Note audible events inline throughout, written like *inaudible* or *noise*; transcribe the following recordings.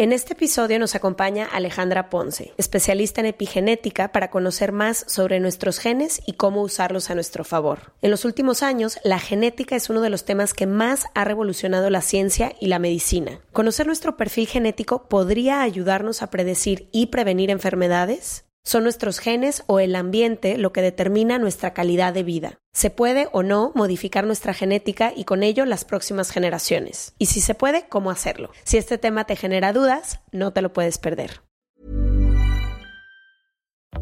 En este episodio nos acompaña Alejandra Ponce, especialista en epigenética para conocer más sobre nuestros genes y cómo usarlos a nuestro favor. En los últimos años, la genética es uno de los temas que más ha revolucionado la ciencia y la medicina. Conocer nuestro perfil genético podría ayudarnos a predecir y prevenir enfermedades. Son nuestros genes o el ambiente lo que determina nuestra calidad de vida. Se puede o no modificar nuestra genética y con ello las próximas generaciones. Y si se puede, ¿cómo hacerlo? Si este tema te genera dudas, no te lo puedes perder.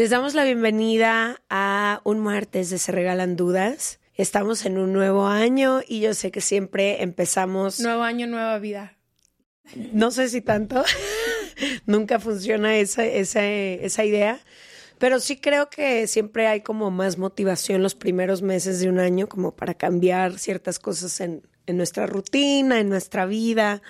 Les damos la bienvenida a un martes de Se Regalan Dudas. Estamos en un nuevo año y yo sé que siempre empezamos, Nuevo año, nueva vida. no sé si tanto, *laughs* nunca funciona esa, esa, esa idea, pero sí creo que siempre hay como más motivación los primeros meses de un año como para cambiar ciertas cosas en, en nuestra rutina, en nuestra vida.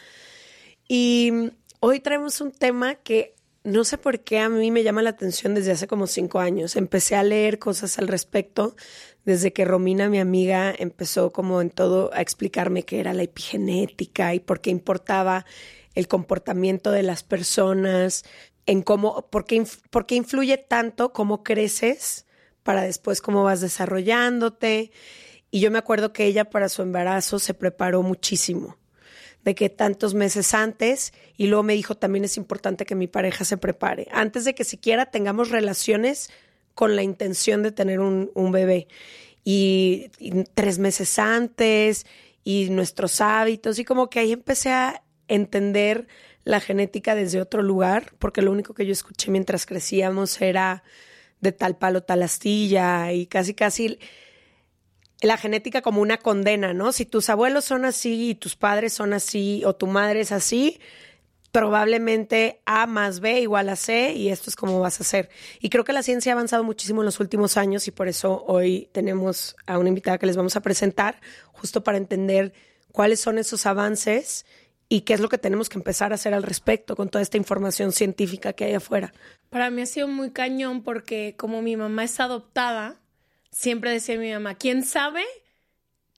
Y hoy traemos un tema que no sé por qué a mí me llama la atención desde hace como cinco años. Empecé a leer cosas al respecto desde que Romina, mi amiga, empezó como en todo a explicarme qué era la epigenética y por qué importaba el comportamiento de las personas, en cómo, por qué, por qué influye tanto cómo creces para después cómo vas desarrollándote. Y yo me acuerdo que ella para su embarazo se preparó muchísimo de que tantos meses antes y luego me dijo también es importante que mi pareja se prepare antes de que siquiera tengamos relaciones con la intención de tener un, bebé. Y, y tres meses antes y nuestros hábitos y como que ahí empecé a entender la genética desde otro lugar porque lo único que yo escuché mientras crecíamos era de tal palo tal astilla y casi casi la genética como una condena, ¿no? Si tus abuelos son así y tus padres son así o tu madre es así, probablemente A más B igual a C y esto es como vas a hacer. Y creo que la ciencia ha avanzado muchísimo en los últimos años y por eso hoy tenemos a una invitada que les vamos a presentar justo para entender cuáles son esos avances y qué es lo que tenemos que empezar a hacer al respecto con toda esta información científica que hay afuera. Para mí ha sido muy cañón porque como mi mamá es adoptada, siempre decía mi mamá, ¿quién sabe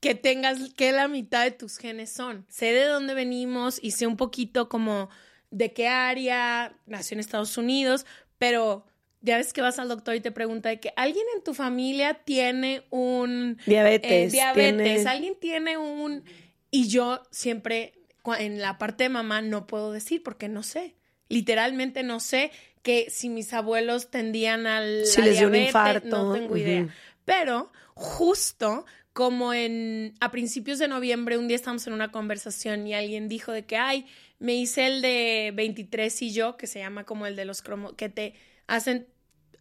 que tengas que la mitad de tus genes son? Sé de dónde venimos y sé un poquito como de qué área, nació en Estados Unidos, pero ya ves que vas al doctor y te pregunta de que alguien en tu familia tiene un Diabetes, eh, diabetes, tiene- alguien tiene un y yo siempre en la parte de mamá no puedo decir porque no sé. Literalmente no sé que si mis abuelos tendían al Si les dio un diabetes, infarto, no tengo idea. Pero justo como en a principios de noviembre un día estábamos en una conversación y alguien dijo de que ay, me hice el de 23 y yo, que se llama como el de los cromo que te hacen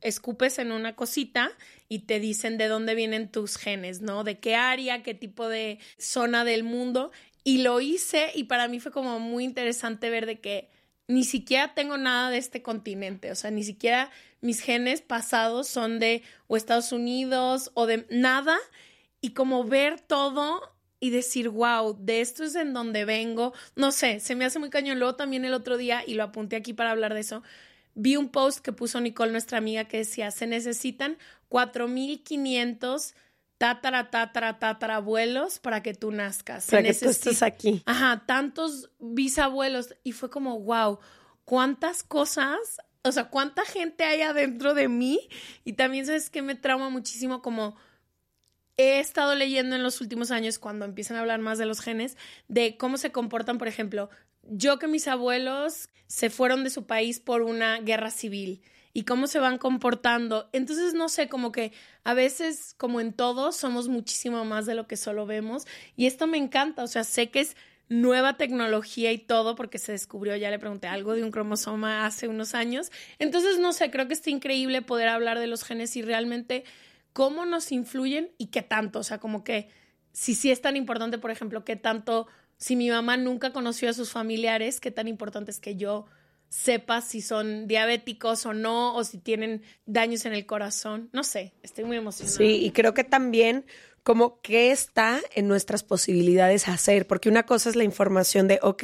escupes en una cosita y te dicen de dónde vienen tus genes, ¿no? De qué área, qué tipo de zona del mundo. Y lo hice y para mí fue como muy interesante ver de que ni siquiera tengo nada de este continente, o sea, ni siquiera mis genes pasados son de o Estados Unidos o de nada. Y como ver todo y decir, wow, de esto es en donde vengo, no sé, se me hace muy cañón. Luego también el otro día, y lo apunté aquí para hablar de eso, vi un post que puso Nicole, nuestra amiga, que decía, se necesitan 4.500 tatara, tatara, tatara abuelos para que tú nazcas. Para que tú estés aquí. Ajá, tantos bisabuelos. Y fue como, wow, cuántas cosas, o sea, cuánta gente hay adentro de mí. Y también, ¿sabes que Me trauma muchísimo como he estado leyendo en los últimos años, cuando empiezan a hablar más de los genes, de cómo se comportan, por ejemplo, yo que mis abuelos se fueron de su país por una guerra civil y cómo se van comportando. Entonces, no sé, como que a veces, como en todo, somos muchísimo más de lo que solo vemos. Y esto me encanta, o sea, sé que es nueva tecnología y todo, porque se descubrió, ya le pregunté algo de un cromosoma hace unos años. Entonces, no sé, creo que está increíble poder hablar de los genes y realmente cómo nos influyen y qué tanto. O sea, como que si sí es tan importante, por ejemplo, qué tanto, si mi mamá nunca conoció a sus familiares, qué tan importante es que yo sepas si son diabéticos o no, o si tienen daños en el corazón. No sé, estoy muy emocionada. Sí, y creo que también como qué está en nuestras posibilidades hacer, porque una cosa es la información de, ok,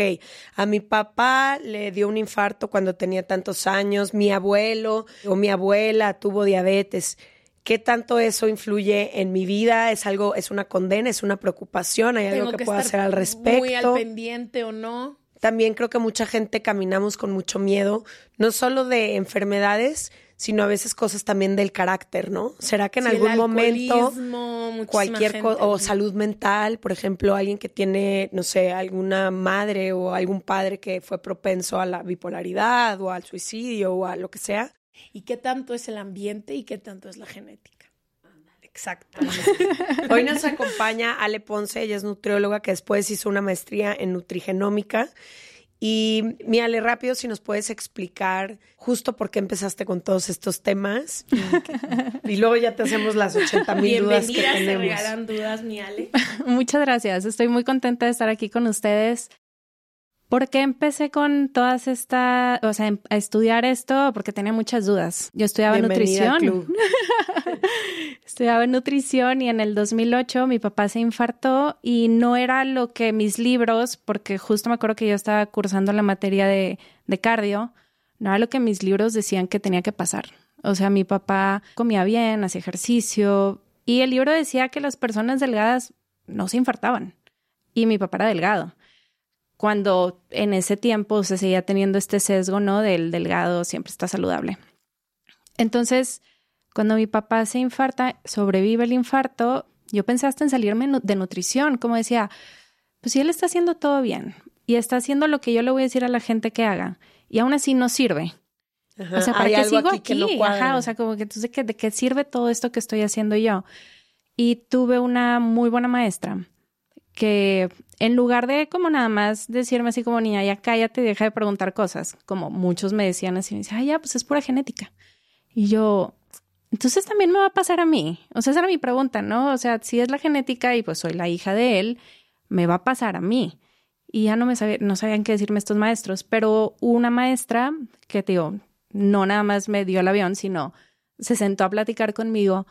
a mi papá le dio un infarto cuando tenía tantos años, mi abuelo o mi abuela tuvo diabetes. ¿Qué tanto eso influye en mi vida? ¿Es algo, es una condena, es una preocupación? ¿Hay algo que, pueda hacer al respecto? Muy al pendiente o no. También creo que mucha gente caminamos con mucho miedo, no solo de enfermedades, sino a veces cosas también del carácter, ¿no? ¿Será que en algún momento cualquier cosa, o salud mental, por ejemplo, alguien que tiene, no sé, alguna madre o algún padre que fue propenso a la bipolaridad o al suicidio o a lo que sea? ¿Y qué tanto es el ambiente y qué tanto es la genética? Exacto. *laughs* Hoy nos acompaña Ale Ponce, ella es nutrióloga que después hizo una maestría en nutrigenómica. Y mi Ale, rápido, si nos puedes explicar justo por qué empezaste con todos estos temas. Y, luego ya te hacemos las 80 mil dudas que tenemos. se regalan dudas, mi Ale. *laughs* Muchas gracias. Estoy muy contenta de estar aquí con ustedes. ¿Por qué empecé con todas estas, o sea, a estudiar esto? Porque tenía muchas dudas. Yo estudiaba nutrición. *laughs* estudiaba en nutrición y en el 2008 mi papá se infartó y no era lo que mis libros, porque justo me acuerdo que yo estaba cursando la materia de, de cardio, no era lo que mis libros decían que tenía que pasar. O sea, mi papá comía bien, hacía ejercicio y el libro decía que las personas delgadas no se infartaban y mi papá era delgado cuando en ese tiempo se seguía teniendo este sesgo, ¿no? Del delgado siempre está saludable. Entonces, cuando mi papá se infarta, sobrevive el infarto, yo pensé hasta en salirme de nutrición, como decía, pues si él está haciendo todo bien y está haciendo lo que yo le voy a decir a la gente que haga y aún así no sirve. o sea, ¿para qué sigo aquí? o sea, como que entonces, ¿de qué sirve todo esto que estoy haciendo yo? Y tuve una muy buena maestra que en lugar de como nada más decirme así como niña, ya cállate, deja de preguntar cosas, como muchos me decían así, me decían, ay, ya, pues es pura genética. Y yo, entonces también me va a pasar a mí. O sea, esa era mi pregunta, ¿no? O sea, si es la genética y pues soy la hija de él, me va a pasar a mí. Y ya no me sabía, no sabían qué decirme estos maestros, pero una maestra que, digo, no nada más me dio el avión, sino se sentó a platicar conmigo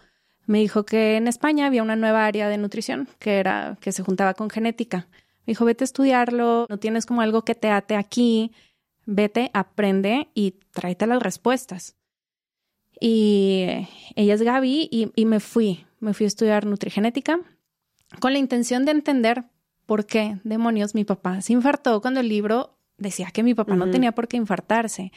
me dijo que en España había una nueva área de nutrición que era que se juntaba con genética. Me dijo, vete a estudiarlo, no tienes como algo que te ate aquí, vete, aprende y tráete las respuestas. Y ella es Gaby y, y me fui, me fui a estudiar nutrigenética con la intención de entender por qué demonios mi papá se infartó cuando el libro decía que mi papá no tenía por qué infartarse.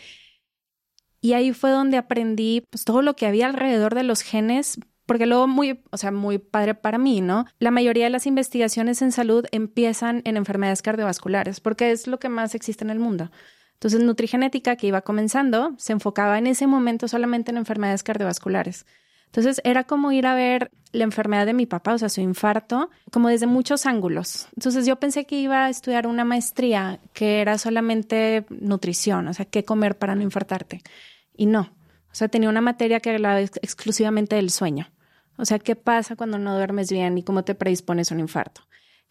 Y ahí fue donde aprendí pues, todo lo que había alrededor de los genes porque luego muy, o sea, muy padre para mí, ¿no? La mayoría de las investigaciones en salud empiezan en enfermedades cardiovasculares, porque es lo que más existe en el mundo. Entonces, nutrigenética, que iba comenzando, se enfocaba en ese momento solamente en enfermedades cardiovasculares. Entonces, era como ir a ver la enfermedad de mi papá, o sea, su infarto, como desde muchos ángulos. Entonces, yo pensé que iba a estudiar una maestría que era solamente nutrición, o sea, qué comer para no infartarte. Y no. O sea, tenía una materia que hablaba exclusivamente del sueño. O sea, ¿qué pasa cuando no duermes bien y cómo te predispones a un infarto?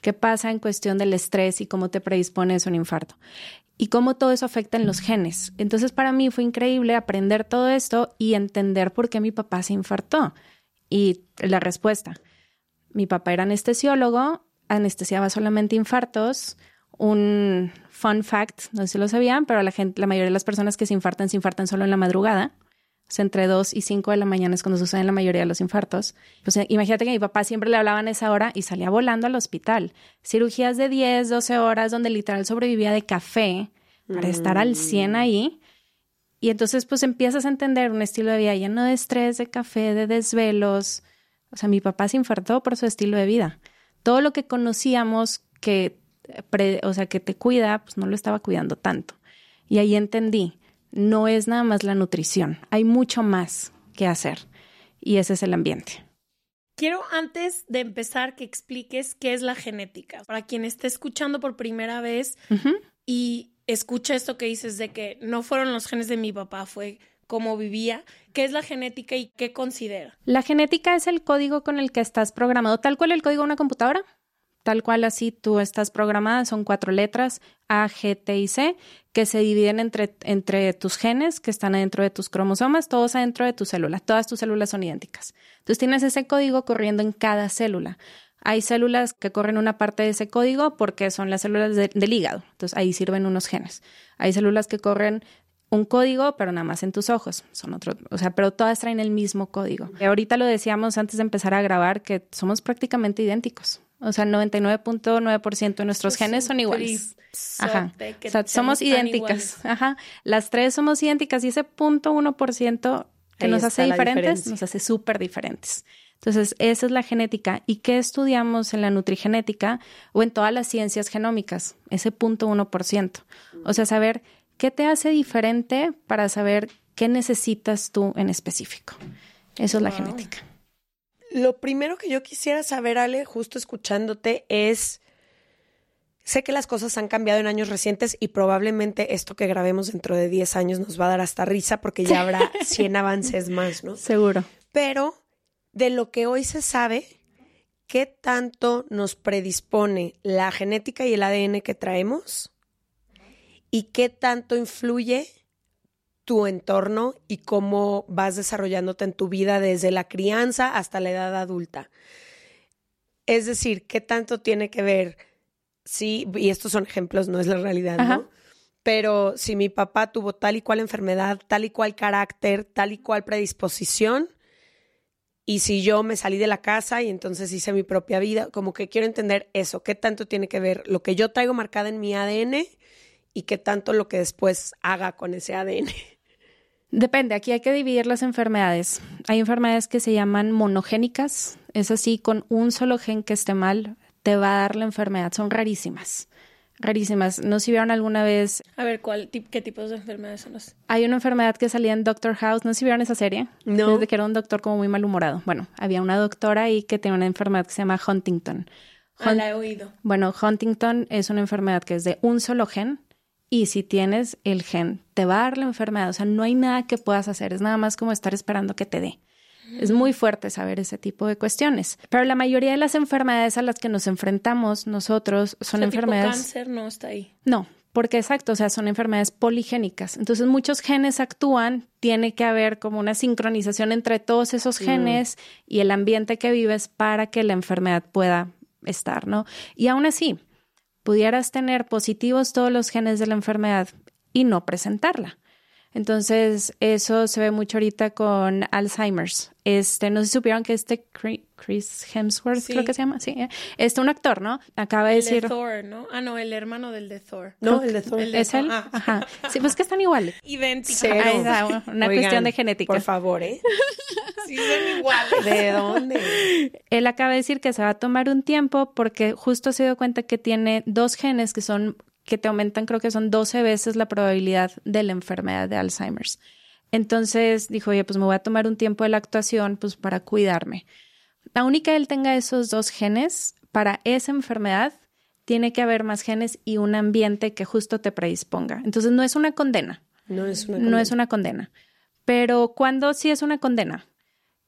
¿Qué pasa en cuestión del estrés y cómo te predispones a un infarto? Y cómo todo eso afecta en los genes. Entonces, para mí fue increíble aprender todo esto y entender por qué mi papá se infartó. Y la respuesta, mi papá era anestesiólogo, anestesiaba solamente infartos. Un fun fact, no sé si lo sabían, pero la gente, la mayoría de las personas que se infartan se infartan solo en la madrugada. O sea, entre 2 y 5 de la mañana es cuando suceden la mayoría de los infartos. Pues imagínate que mi papá siempre le hablaban a esa hora y salía volando al hospital. Cirugías de 10, 12 horas donde literal sobrevivía de café para estar al 100 ahí. Y entonces pues empiezas a entender un estilo de vida lleno de estrés, de café, de desvelos. O sea, mi papá se infartó por su estilo de vida. Todo lo que conocíamos que, o sea, que te cuida, pues no lo estaba cuidando tanto. Y ahí entendí, no es nada más la nutrición, hay mucho más que hacer y ese es el ambiente. Quiero antes de empezar que expliques qué es la genética. Para quien esté escuchando por primera vez y escucha esto que dices de que no fueron los genes de mi papá, fue cómo vivía, qué es la genética y qué considera. La genética es el código con el que estás programado, tal cual el código de una computadora tal cual así tú estás programada, son cuatro letras, A, G, T y C, que se dividen entre, entre tus genes que están adentro de tus cromosomas, todos adentro de tu célula, todas tus células son idénticas. Entonces tienes ese código corriendo en cada célula. Hay células que corren una parte de ese código porque son las células del hígado, entonces ahí sirven unos genes. Hay células que corren un código, pero nada más en tus ojos. Son otro, o sea, pero todas traen el mismo código. Y ahorita lo decíamos antes de empezar a grabar que somos prácticamente idénticos. O sea, el 99.9% de nuestros genes son iguales. Ajá. O sea, somos idénticas. Ajá. Las tres somos idénticas y ese punto uno por ciento que nos hace diferentes nos hace súper diferentes. Entonces, esa es la genética. ¿Y qué estudiamos en la nutrigenética o en todas las ciencias genómicas? Ese punto uno por ciento. O sea, saber qué te hace diferente para saber qué necesitas tú en específico. Eso es la genética. Lo primero que yo quisiera saber, Ale, justo escuchándote, es, sé que las cosas han cambiado en años recientes y probablemente esto que grabemos dentro de 10 años nos va a dar hasta risa porque ya habrá *laughs* 100 avances más, ¿no? Seguro. Pero de lo que hoy se sabe, ¿qué tanto nos predispone la genética y el ADN que traemos? ¿Y qué tanto influye tu entorno y cómo vas desarrollándote en tu vida desde la crianza hasta la edad adulta. Es decir, ¿qué tanto tiene que ver? Sí, y estos son ejemplos, no es la realidad, ¿no? Pero si mi papá tuvo tal y cual enfermedad, tal y cual carácter, tal y cual predisposición, y si yo me salí de la casa y entonces hice mi propia vida, como que quiero entender eso, qué tanto tiene que ver lo que yo traigo marcada en mi ADN y qué tanto lo que después haga con ese ADN. Depende, aquí hay que dividir las enfermedades. Hay enfermedades que se llaman monogénicas, es así, con un solo gen que esté mal, te va a dar la enfermedad, son rarísimas. Rarísimas. ¿No si vieron alguna vez? A ver, ¿cuál, ¿qué tipos de enfermedades son las? Hay una enfermedad que salía en Doctor House. ¿No si vieron esa serie? No. Desde que era un doctor como muy malhumorado. Bueno, había una doctora ahí que tiene una enfermedad que se llama Huntington. ah, la he oído. Bueno, Huntington es una enfermedad que es de un solo gen y si tienes el gen, te va a dar la enfermedad. O sea, no hay nada que puedas hacer. Es nada más como estar esperando que te dé. Es muy fuerte saber ese tipo de cuestiones. Pero la mayoría de las enfermedades a las que nos enfrentamos nosotros son enfermedades. El cáncer no está ahí. No, porque exacto, o sea, son enfermedades poligénicas. Entonces, muchos genes actúan, tiene que haber como una sincronización entre todos esos genes y el ambiente que vives para que la enfermedad pueda estar, ¿no? Y aún así, pudieras tener positivos todos los genes de la enfermedad y no presentarla. Entonces, eso se ve mucho ahorita con Alzheimer's. Este, no sé si supieron que este Chris Hemsworth, creo que se llama, sí. ¿eh? Este, un actor, ¿no? Acaba de el decir. De Thor, ¿no? Ah, no, el hermano del de Thor. No, el de Thor. ¿Es él? Ah. Ajá. Sí, pues que están iguales. Idénticos. una cuestión de genética. Por favor, ¿eh? *laughs* sí, son iguales. ¿De dónde? Él acaba de decir que se va a tomar un tiempo porque justo se dio cuenta que tiene dos genes que son que te aumentan, creo que son 12 veces la probabilidad de la enfermedad de Alzheimer's. Entonces dijo, oye, pues me voy a tomar un tiempo de la actuación pues para cuidarme. La única que él tenga esos dos genes, para esa enfermedad tiene que haber más genes y un ambiente que justo te predisponga. Entonces no es una condena. No es una condena. No es una condena. Pero cuando sí es una condena.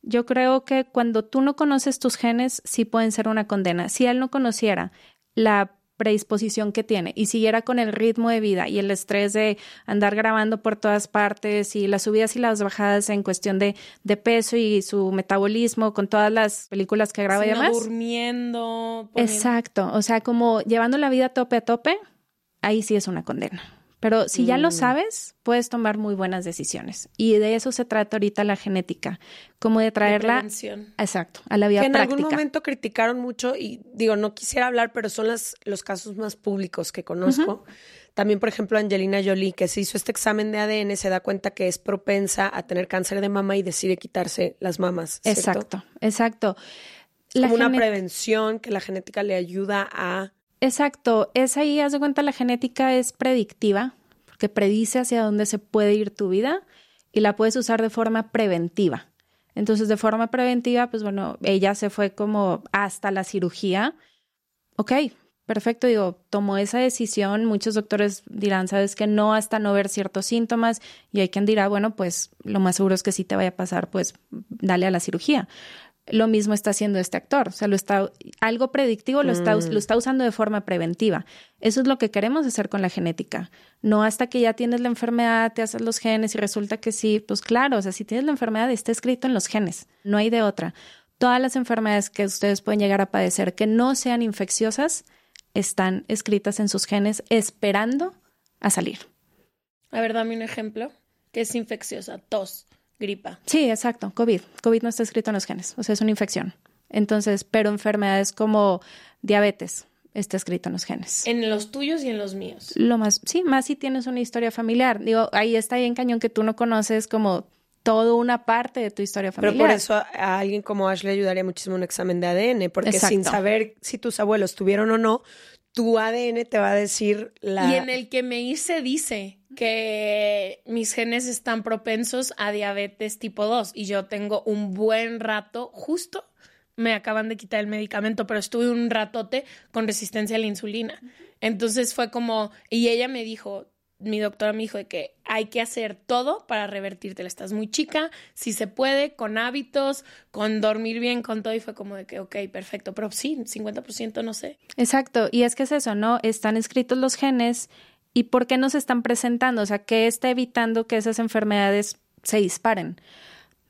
Yo creo que cuando tú no conoces tus genes, sí pueden ser una condena. Si él no conociera la predisposición que tiene y siguiera con el ritmo de vida y el estrés de andar grabando por todas partes y las subidas y las bajadas en cuestión de, de peso y su metabolismo con todas las películas que graba y demás. durmiendo. Exacto, o sea, como llevando la vida tope a tope, ahí sí es una condena. Pero si ya lo mm. sabes, puedes tomar muy buenas decisiones. Y de eso se trata ahorita la genética, como de traerla exacto, a la vida que en algún momento criticaron mucho y digo, no quisiera hablar, pero son las, los casos más públicos que conozco. También, por ejemplo, Angelina Jolie, que se hizo este examen de ADN, se da cuenta que es propensa a tener cáncer de mama y decide quitarse las mamas. Exacto, exacto. como una prevención que la genética le ayuda a Exacto, es ahí, haz de cuenta, la genética es predictiva, porque predice hacia dónde se puede ir tu vida y la puedes usar de forma preventiva. Entonces, de forma preventiva, pues bueno, ella se fue como hasta la cirugía. Ok, perfecto, digo, tomó esa decisión. Muchos doctores dirán, sabes que no hasta no ver ciertos síntomas y hay quien dirá, bueno, pues lo más seguro es que sí te vaya a pasar, pues dale a la cirugía lo mismo está haciendo este actor. O sea, lo está, algo predictivo lo, está, lo está usando de forma preventiva. Eso es lo que queremos hacer con la genética. No hasta que ya tienes la enfermedad, te haces los genes y resulta que sí. Pues claro, o sea, si tienes la enfermedad, está escrito en los genes. No hay de otra. Todas las enfermedades que ustedes pueden llegar a padecer que no sean infecciosas están escritas en sus genes esperando a salir. A ver, dame un ejemplo. ¿Qué es infecciosa? Tos gripa. Sí, exacto, COVID. COVID no está escrito en los genes, o sea, es una infección. Entonces, pero enfermedades como diabetes está escrito en los genes. En los tuyos y en los míos. Lo más, sí, más si tienes una historia familiar. Digo, ahí está bien cañón que tú no conoces como toda una parte de tu historia familiar. Pero por eso a, alguien como Ashley ayudaría muchísimo un examen de ADN, porque sin saber si tus abuelos tuvieron o no, tu ADN te va a decir la... Y en el que me hice dice que mis genes están propensos a diabetes tipo 2 y yo tengo un buen rato, justo me acaban de quitar el medicamento, pero estuve un ratote con resistencia a la insulina. Entonces fue como, y ella me dijo, mi doctora me dijo de que hay que hacer todo para revertirte. Estás muy chica, si se puede, con hábitos, con dormir bien, con todo. Y fue como de que, ok, perfecto. Pero sí, 50% no sé. Exacto. Y es que es eso, ¿no? Están escritos los genes ¿Y por qué no se están presentando? O sea, ¿qué está evitando que esas enfermedades se disparen?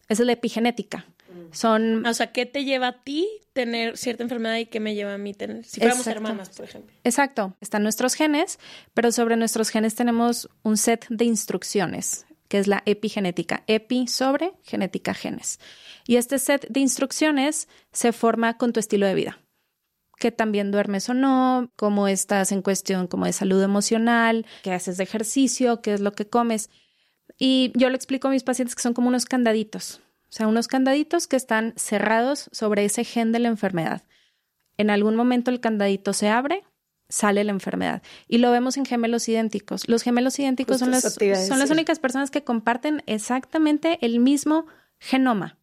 Esa es la epigenética. Son... O sea, ¿qué te lleva a ti tener cierta enfermedad y qué me lleva a mí tener? Si fuéramos hermanas, por ejemplo. Exacto. Están nuestros genes, pero sobre nuestros genes tenemos un set de instrucciones, que es la epigenética. Epi sobre genética genes. Y este set de instrucciones se forma con tu estilo de vida que también duermes o no, cómo estás en cuestión como de salud emocional, qué haces de ejercicio, qué es lo que comes. Y yo lo explico a mis pacientes que son como unos candaditos, o sea, unos candaditos que están cerrados sobre ese gen de la enfermedad. En algún momento el candadito se abre, sale la enfermedad. Y lo vemos en gemelos idénticos. Los gemelos idénticos son las, son las únicas personas que comparten exactamente el mismo genoma.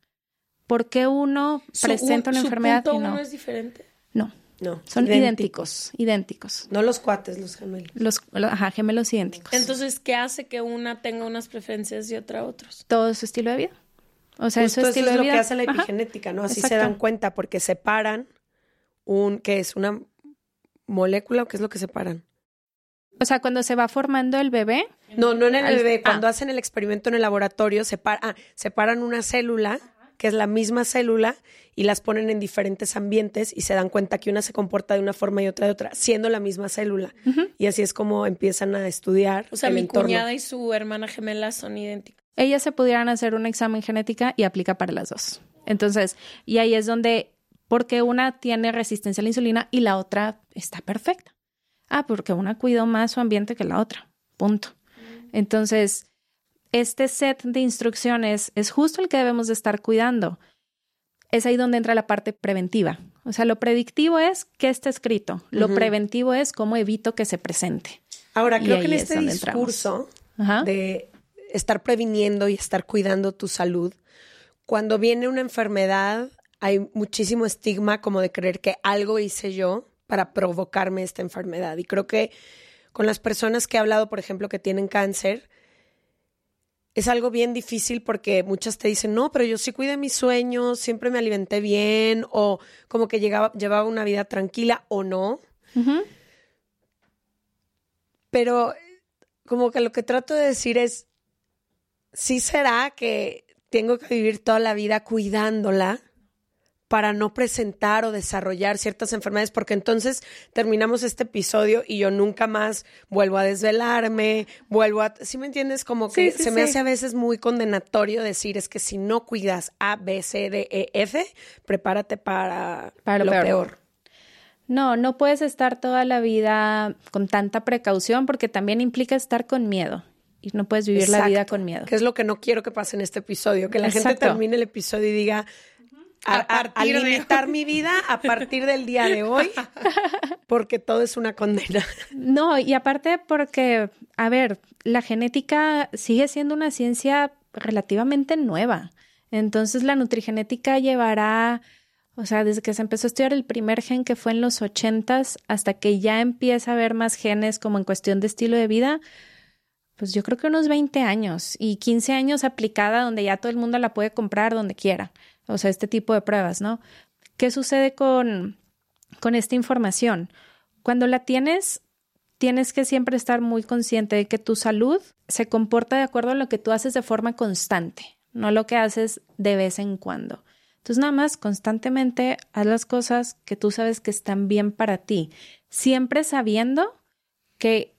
¿Por qué uno presenta una enfermedad y no? es diferente? No. No. Son idénticos. idénticos, No los cuates, los gemelos. Los, ajá, gemelos idénticos. Entonces, ¿qué hace que una tenga unas preferencias y otra otros? Todo su estilo de vida. O sea, eso es lo que hace la epigenética, ¿no? Así se dan cuenta porque separan un, ¿qué es? ¿Una molécula o qué es lo que separan? O sea, cuando se va formando el bebé. No, no en el bebé. Cuando ah. hacen el experimento en el laboratorio, ah, separan una célula que es la misma célula y las ponen en diferentes ambientes y se dan cuenta que una se comporta de una forma y otra de otra, siendo la misma célula. Y así es como empiezan a estudiar. O sea, mi cuñada y su hermana gemela son idénticas. Ellas se pudieran hacer un examen genética y aplica para las dos. Entonces, y ahí es donde, porque una tiene resistencia a la insulina y la otra está perfecta. Ah, porque una cuidó más su ambiente que la otra. Punto. Entonces, este set de instrucciones es justo el que debemos de estar cuidando. Es ahí donde entra la parte preventiva. O sea, lo predictivo es qué está escrito, lo preventivo es cómo evito que se presente. Ahora, creo que en este discurso de estar previniendo y estar cuidando tu salud, cuando viene una enfermedad, hay muchísimo estigma como de creer que algo hice yo para provocarme esta enfermedad. Y creo que con las personas que he hablado, por ejemplo, que tienen cáncer, es algo bien difícil porque muchas te dicen, no, pero yo sí cuidé mis sueños, siempre me alimenté bien o como que llegaba, llevaba una vida tranquila o no. Pero como que lo que trato de decir es, sí será que tengo que vivir toda la vida cuidándola para no presentar o desarrollar ciertas enfermedades, porque entonces terminamos este episodio y yo nunca más vuelvo a desvelarme, vuelvo a... ¿Sí me entiendes? Como que se me hace a veces muy condenatorio decir es que si no cuidas A, B, C, D, E, F, prepárate para, para lo, peor. No, no puedes estar toda la vida con tanta precaución porque también implica estar con miedo y no puedes vivir la vida con miedo. Que es lo que no quiero que pase en este episodio, que la gente termine el episodio y diga, a, limitar mi vida a partir del día de hoy, *laughs* porque todo es una condena. No, y aparte porque, a ver, la genética sigue siendo una ciencia relativamente nueva. Entonces la nutrigenética llevará, o sea, desde que se empezó a estudiar el primer gen que fue en los ochentas hasta que ya empieza a haber más genes como en cuestión de estilo de vida, pues yo creo que unos 20 años y 15 años aplicada donde ya todo el mundo la puede comprar donde quiera o sea, este tipo de pruebas, ¿no? ¿Qué sucede con, con esta información? Cuando la tienes, tienes que siempre estar muy consciente de que tu salud se comporta de acuerdo a lo que tú haces de forma constante, no lo que haces de vez en cuando. Entonces, nada más constantemente haz las cosas que tú sabes que están bien para ti, siempre sabiendo que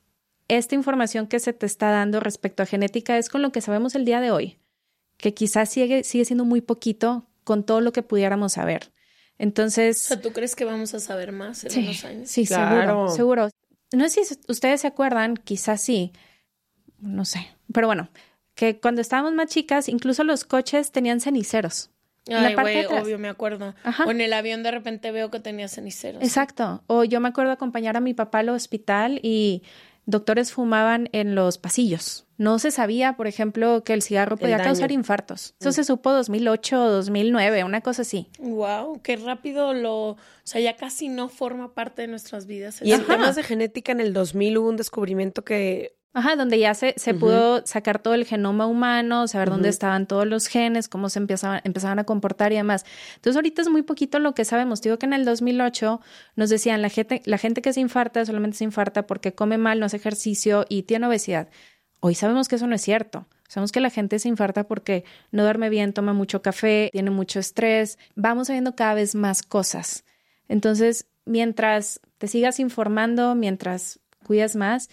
esta información que se te está dando respecto a genética es con lo que sabemos el día de hoy, que quizás sigue, sigue siendo muy poquito con todo lo que pudiéramos saber. Entonces. O sea, ¿tú crees que vamos a saber más en unos años? Sí, seguro, seguro. No sé si ustedes se acuerdan, quizás sí, no sé, pero bueno, que cuando estábamos más chicas, incluso los coches tenían ceniceros. Ay, güey, obvio, me acuerdo. O en el avión de repente veo que tenía ceniceros. Exacto. O yo me acuerdo acompañar a mi papá al hospital y doctores fumaban en los pasillos. No se sabía, por ejemplo, que el cigarro podía causar infartos. Eso se supo 2008 o 2009, una cosa así. Wow, qué rápido lo, o sea, ya casi no forma parte de nuestras vidas. Y en temas de genética en el 2000 hubo un descubrimiento que Ajá, donde ya se, se pudo sacar todo el genoma humano, saber dónde estaban todos los genes, cómo se empezaban, empezaban a comportar y demás. Entonces, ahorita es muy poquito lo que sabemos. Digo que en el 2008 nos decían, la gente, la gente que se infarta solamente se infarta porque come mal, no hace ejercicio y tiene obesidad. Hoy sabemos que eso no es cierto. Sabemos que la gente se infarta porque no duerme bien, toma mucho café, tiene mucho estrés. Vamos sabiendo cada vez más cosas. Entonces, mientras te sigas informando, mientras cuidas más,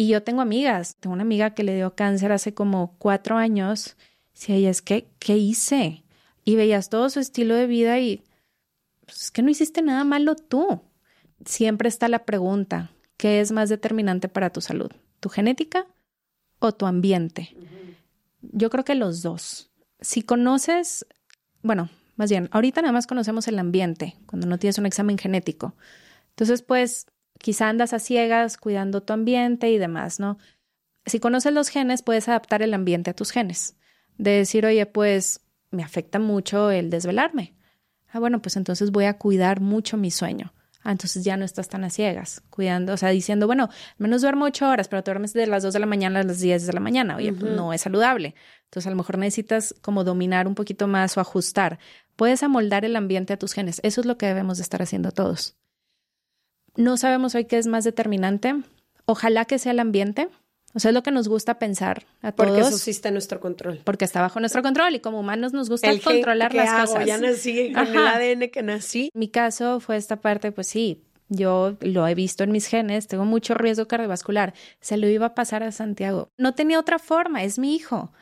y yo tengo amigas, tengo una amiga que le dio cáncer hace como cuatro años. Si ella es que, ¿qué hice? Y veías todo su estilo de vida y pues, es que no hiciste nada malo tú. Siempre está la pregunta, ¿qué es más determinante para tu salud? ¿Tu genética o tu ambiente? Yo creo que los dos. Si conoces, bueno, más bien, ahorita nada más conocemos el ambiente cuando no tienes un examen genético. Entonces, pues quizá andas a ciegas cuidando tu ambiente y demás, ¿no? Si conoces los genes, puedes adaptar el ambiente a tus genes. De decir, oye, pues me afecta mucho el desvelarme. Ah, bueno, pues entonces voy a cuidar mucho mi sueño. Ah, entonces ya no estás tan a ciegas, cuidando, o sea, diciendo, bueno, menos duermo ocho horas, pero te duermes de las dos de la mañana a las diez de la mañana. Oye, pues no es saludable. Entonces a lo mejor necesitas como dominar un poquito más o ajustar. Puedes amoldar el ambiente a tus genes. Eso es lo que debemos de estar haciendo todos. No sabemos hoy qué es más determinante. Ojalá que sea el ambiente. O sea, es lo que nos gusta pensar a todos. Porque eso sí está en nuestro control. Porque está bajo nuestro control y como humanos nos gusta controlar las cosas. Ya nací con el ADN que nací. Mi caso fue esta parte, pues sí, yo lo he visto en mis genes, tengo mucho riesgo cardiovascular. Se lo iba a pasar a Santiago. No tenía otra forma, es mi hijo.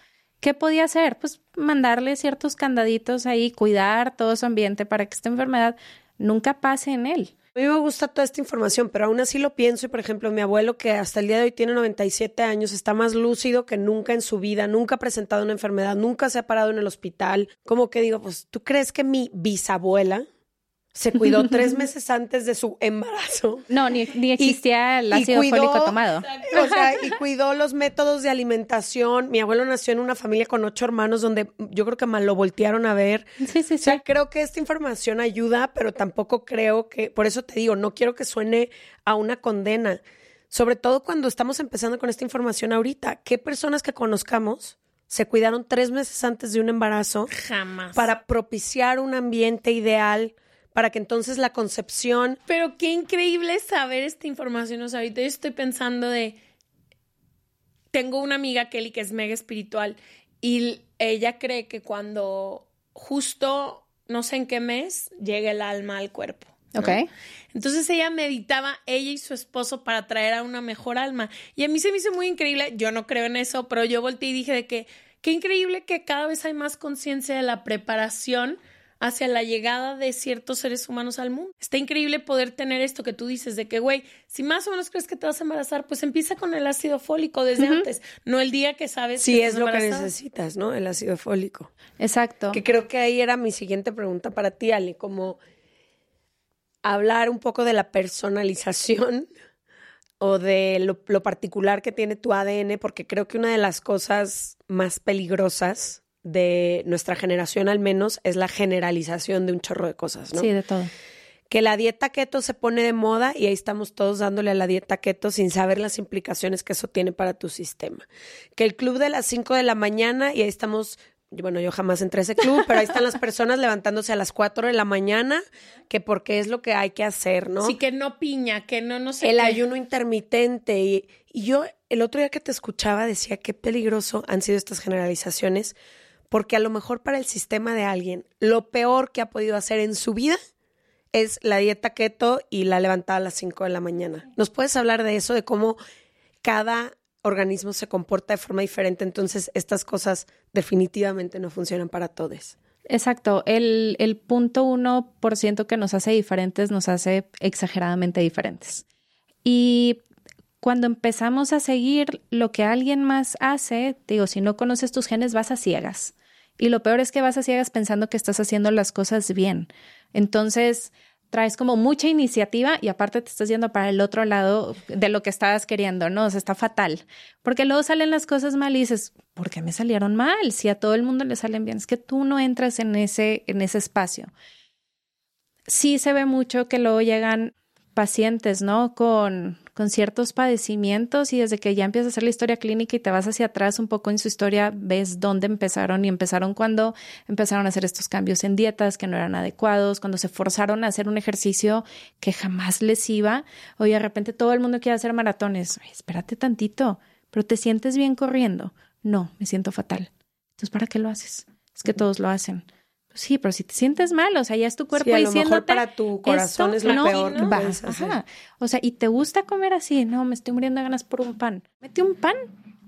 ¿Qué podía hacer? Pues mandarle ciertos candaditos ahí, cuidar todo su ambiente para que esta enfermedad nunca pase en él. A mí me gusta toda esta información, pero aún así lo pienso y, por ejemplo, mi abuelo, que hasta el día de hoy tiene 97 años, está más lúcido que nunca en su vida, nunca ha presentado una enfermedad, nunca se ha parado en el hospital. Como que digo, pues, ¿tú crees que mi bisabuela se cuidó tres meses antes de su embarazo. No, ni, existía el ácido fólico tomado. O sea, y cuidó los métodos de alimentación. Mi abuelo nació en una familia con ocho hermanos donde yo creo que mal lo voltearon a ver. Sí, sí, sí. O sea, creo que esta información ayuda, pero tampoco creo que, por eso te digo, no quiero que suene a una condena. Sobre todo cuando estamos empezando con esta información ahorita. ¿Qué personas que conozcamos se cuidaron tres meses antes de un embarazo? Jamás. Para propiciar un ambiente ideal para que entonces la concepción... Pero qué increíble saber esta información. O sea, ahorita yo estoy pensando de... Tengo una amiga, Kelly, que es mega espiritual y ella cree que cuando justo no sé en qué mes, llega el alma al cuerpo. Ok. Entonces ella meditaba, ella y su esposo, para traer a una mejor alma. Y a mí se me hizo muy increíble, yo no creo en eso, pero yo volteé y dije de que qué increíble que cada vez hay más conciencia de la preparación hacia la llegada de ciertos seres humanos al mundo. Está increíble poder tener esto que tú dices de que, güey, si más o menos crees que te vas a embarazar, pues empieza con el ácido fólico desde antes, no el día que sabes sí, es lo que necesitas, ¿no? El ácido fólico. Exacto. Que creo que ahí era mi siguiente pregunta para ti, Ali, como hablar un poco de la personalización *laughs* o de lo, lo particular que tiene tu ADN, porque creo que una de las cosas más peligrosas de nuestra generación al menos es la generalización de un chorro de cosas, ¿no? Sí, de todo. Que la dieta keto se pone de moda y ahí estamos todos dándole a la dieta keto sin saber las implicaciones que eso tiene para tu sistema. Que el club de las 5 de la mañana y ahí estamos bueno, yo jamás entré a ese club, pero ahí están las personas levantándose a las 4 de la mañana, que porque es lo que hay que hacer, ¿no? Sí, que no piña, que no, no sé. El ayuno intermitente. Y, y, yo, el otro día que te escuchaba, decía qué peligroso han sido estas generalizaciones, porque a lo mejor para el sistema de alguien, lo peor que ha podido hacer en su vida es la dieta keto y la levantada a las 5 de la mañana. ¿Nos puedes hablar de eso, de cómo cada organismo se comporta de forma diferente? Entonces, estas cosas definitivamente no funcionan para todos. Exacto. El, el punto uno por ciento que nos hace diferentes nos hace exageradamente diferentes. Y cuando empezamos a seguir lo que alguien más hace, digo, si no conoces tus genes, vas a ciegas. Y lo peor es que vas a ciegas pensando que estás haciendo las cosas bien. Entonces, traes como mucha iniciativa y aparte te estás yendo para el otro lado de lo que estabas queriendo, ¿no? O sea, está fatal. Porque luego salen las cosas mal y dices, ¿por qué me salieron mal? Si a todo el mundo le salen bien, es que tú no entras en ese, en ese espacio. Sí se ve mucho que luego llegan pacientes, ¿no? Con, con ciertos padecimientos y desde que ya empiezas a hacer la historia clínica y te vas hacia atrás un poco en su historia, ves dónde empezaron y empezaron cuando empezaron a hacer estos cambios en dietas que no eran adecuados, cuando se forzaron a hacer un ejercicio que jamás les iba. Oye, de repente todo el mundo quiere hacer maratones. espérate tantito, pero te sientes bien corriendo. No, me siento fatal. Entonces, ¿para qué lo haces? Es que todos lo hacen. Sí, pero si te sientes mal, o sea, ya es tu cuerpo sí, a lo mejor para tu corazón es lo peor que puedes hacer. O sea, y te gusta comer así, no, me estoy muriendo de ganas por un pan. Mete un pan.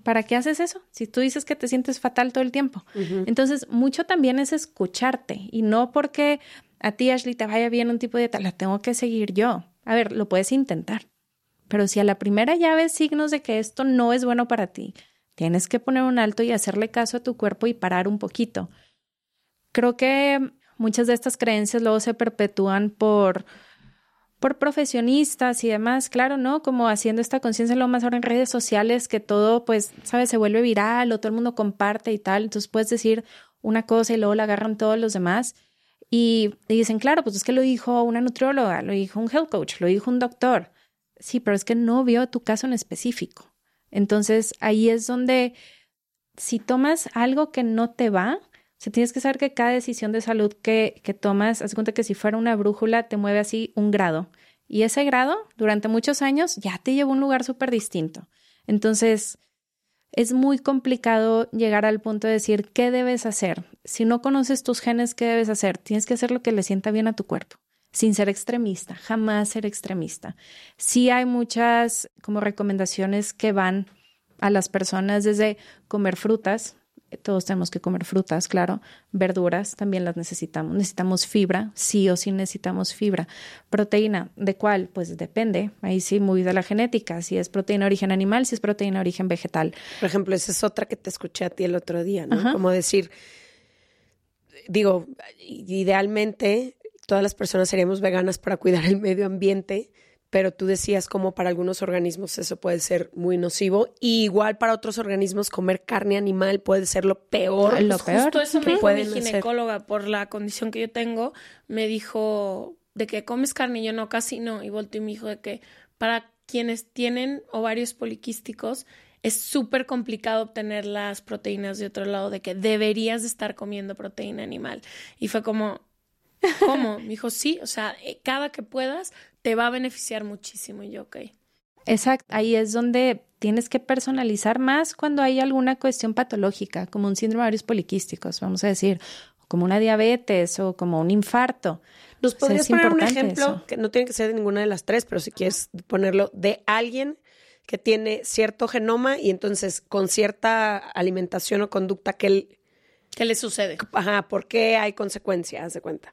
¿Para qué haces eso? Si tú dices que te sientes fatal todo el tiempo. Entonces, mucho también es escucharte y no porque a ti, Ashley, te vaya bien un tipo de dieta, la tengo que seguir yo. A ver, lo puedes intentar. Pero si a la primera ya ves signos de que esto no es bueno para ti, tienes que poner un alto y hacerle caso a tu cuerpo y parar un poquito creo que muchas de estas creencias luego se perpetúan por, por profesionistas y demás, claro, ¿no? Como haciendo esta conciencia lo más ahora en redes sociales, que todo, pues, ¿sabes? Se vuelve viral o todo el mundo comparte y tal. Entonces puedes decir una cosa y luego la agarran todos los demás. Y, dicen, claro, pues es que lo dijo una nutrióloga, lo dijo un health coach, lo dijo un doctor. Sí, pero es que no vio tu caso en específico. Entonces ahí es donde si tomas algo que no te va, o tienes que saber que cada decisión de salud que, que tomas, haz cuenta que si fuera una brújula, te mueve así un grado. Y ese grado, durante muchos años, ya te lleva a un lugar súper distinto. Entonces, es muy complicado llegar al punto de decir qué debes hacer. Si no conoces tus genes, ¿qué debes hacer? Tienes que hacer lo que le sienta bien a tu cuerpo, sin ser extremista, jamás ser extremista. Sí hay muchas como recomendaciones que van a las personas desde comer frutas, todos tenemos que comer frutas, claro, verduras también las necesitamos, necesitamos fibra, sí o sí necesitamos fibra. Proteína, ¿de cuál? Pues depende, ahí sí muy de la genética, si es proteína de origen animal, si es proteína de origen vegetal. Por ejemplo, esa es otra que te escuché a ti el otro día, ¿no? Como decir, digo, idealmente todas las personas seríamos veganas para cuidar el medio ambiente, pero tú decías como para algunos organismos eso puede ser muy nocivo y igual para otros organismos comer carne animal puede ser lo peor. Lo peor. Justo eso me dijo mi ginecóloga por la condición que yo tengo, me dijo de que comes carne y yo no, casi no, y volteó y me dijo de que para quienes tienen ovarios poliquísticos es súper complicado obtener las proteínas de otro lado, de que deberías de estar comiendo proteína animal. Y fue como, ¿Cómo? *laughs* Me dijo, sí, o sea, eh, cada que puedas te va a beneficiar muchísimo. Y yo, ok. Exacto, ahí es donde tienes que personalizar más cuando hay alguna cuestión patológica, como un síndrome de ovarios poliquísticos, vamos a decir, como una diabetes o como un infarto. ¿Nos podrías poner un ejemplo, que no tiene que ser de ninguna de las tres, pero si quieres ponerlo, de alguien que tiene cierto genoma y entonces con cierta alimentación o conducta que él... ¿Qué le sucede? Ajá, ¿por qué hay consecuencias? de cuenta.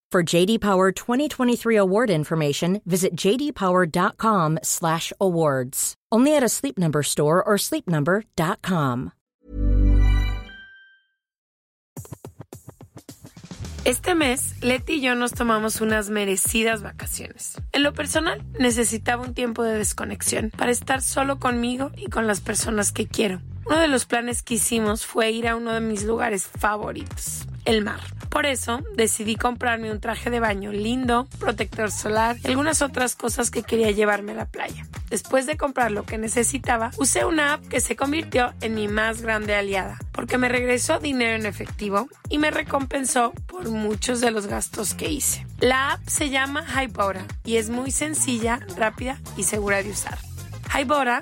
For JD Power 2023 award information, visit jdpower.com/awards. Only at a Sleep Number store or sleepnumber.com. Este mes, Leti y yo nos tomamos unas merecidas vacaciones. En lo personal, necesitaba un tiempo de desconexión para estar solo conmigo y con las personas que quiero. Uno de los planes que hicimos fue ir a uno de mis lugares favoritos, el mar. Por eso decidí comprarme un traje de baño lindo, protector solar y algunas otras cosas que quería llevarme a la playa. Después de comprar lo que necesitaba, usé una app que se convirtió en mi más grande aliada, porque me regresó dinero en efectivo y me recompensó por muchos de los gastos que hice. La app se llama Hypora y es muy sencilla, rápida y segura de usar. Hybora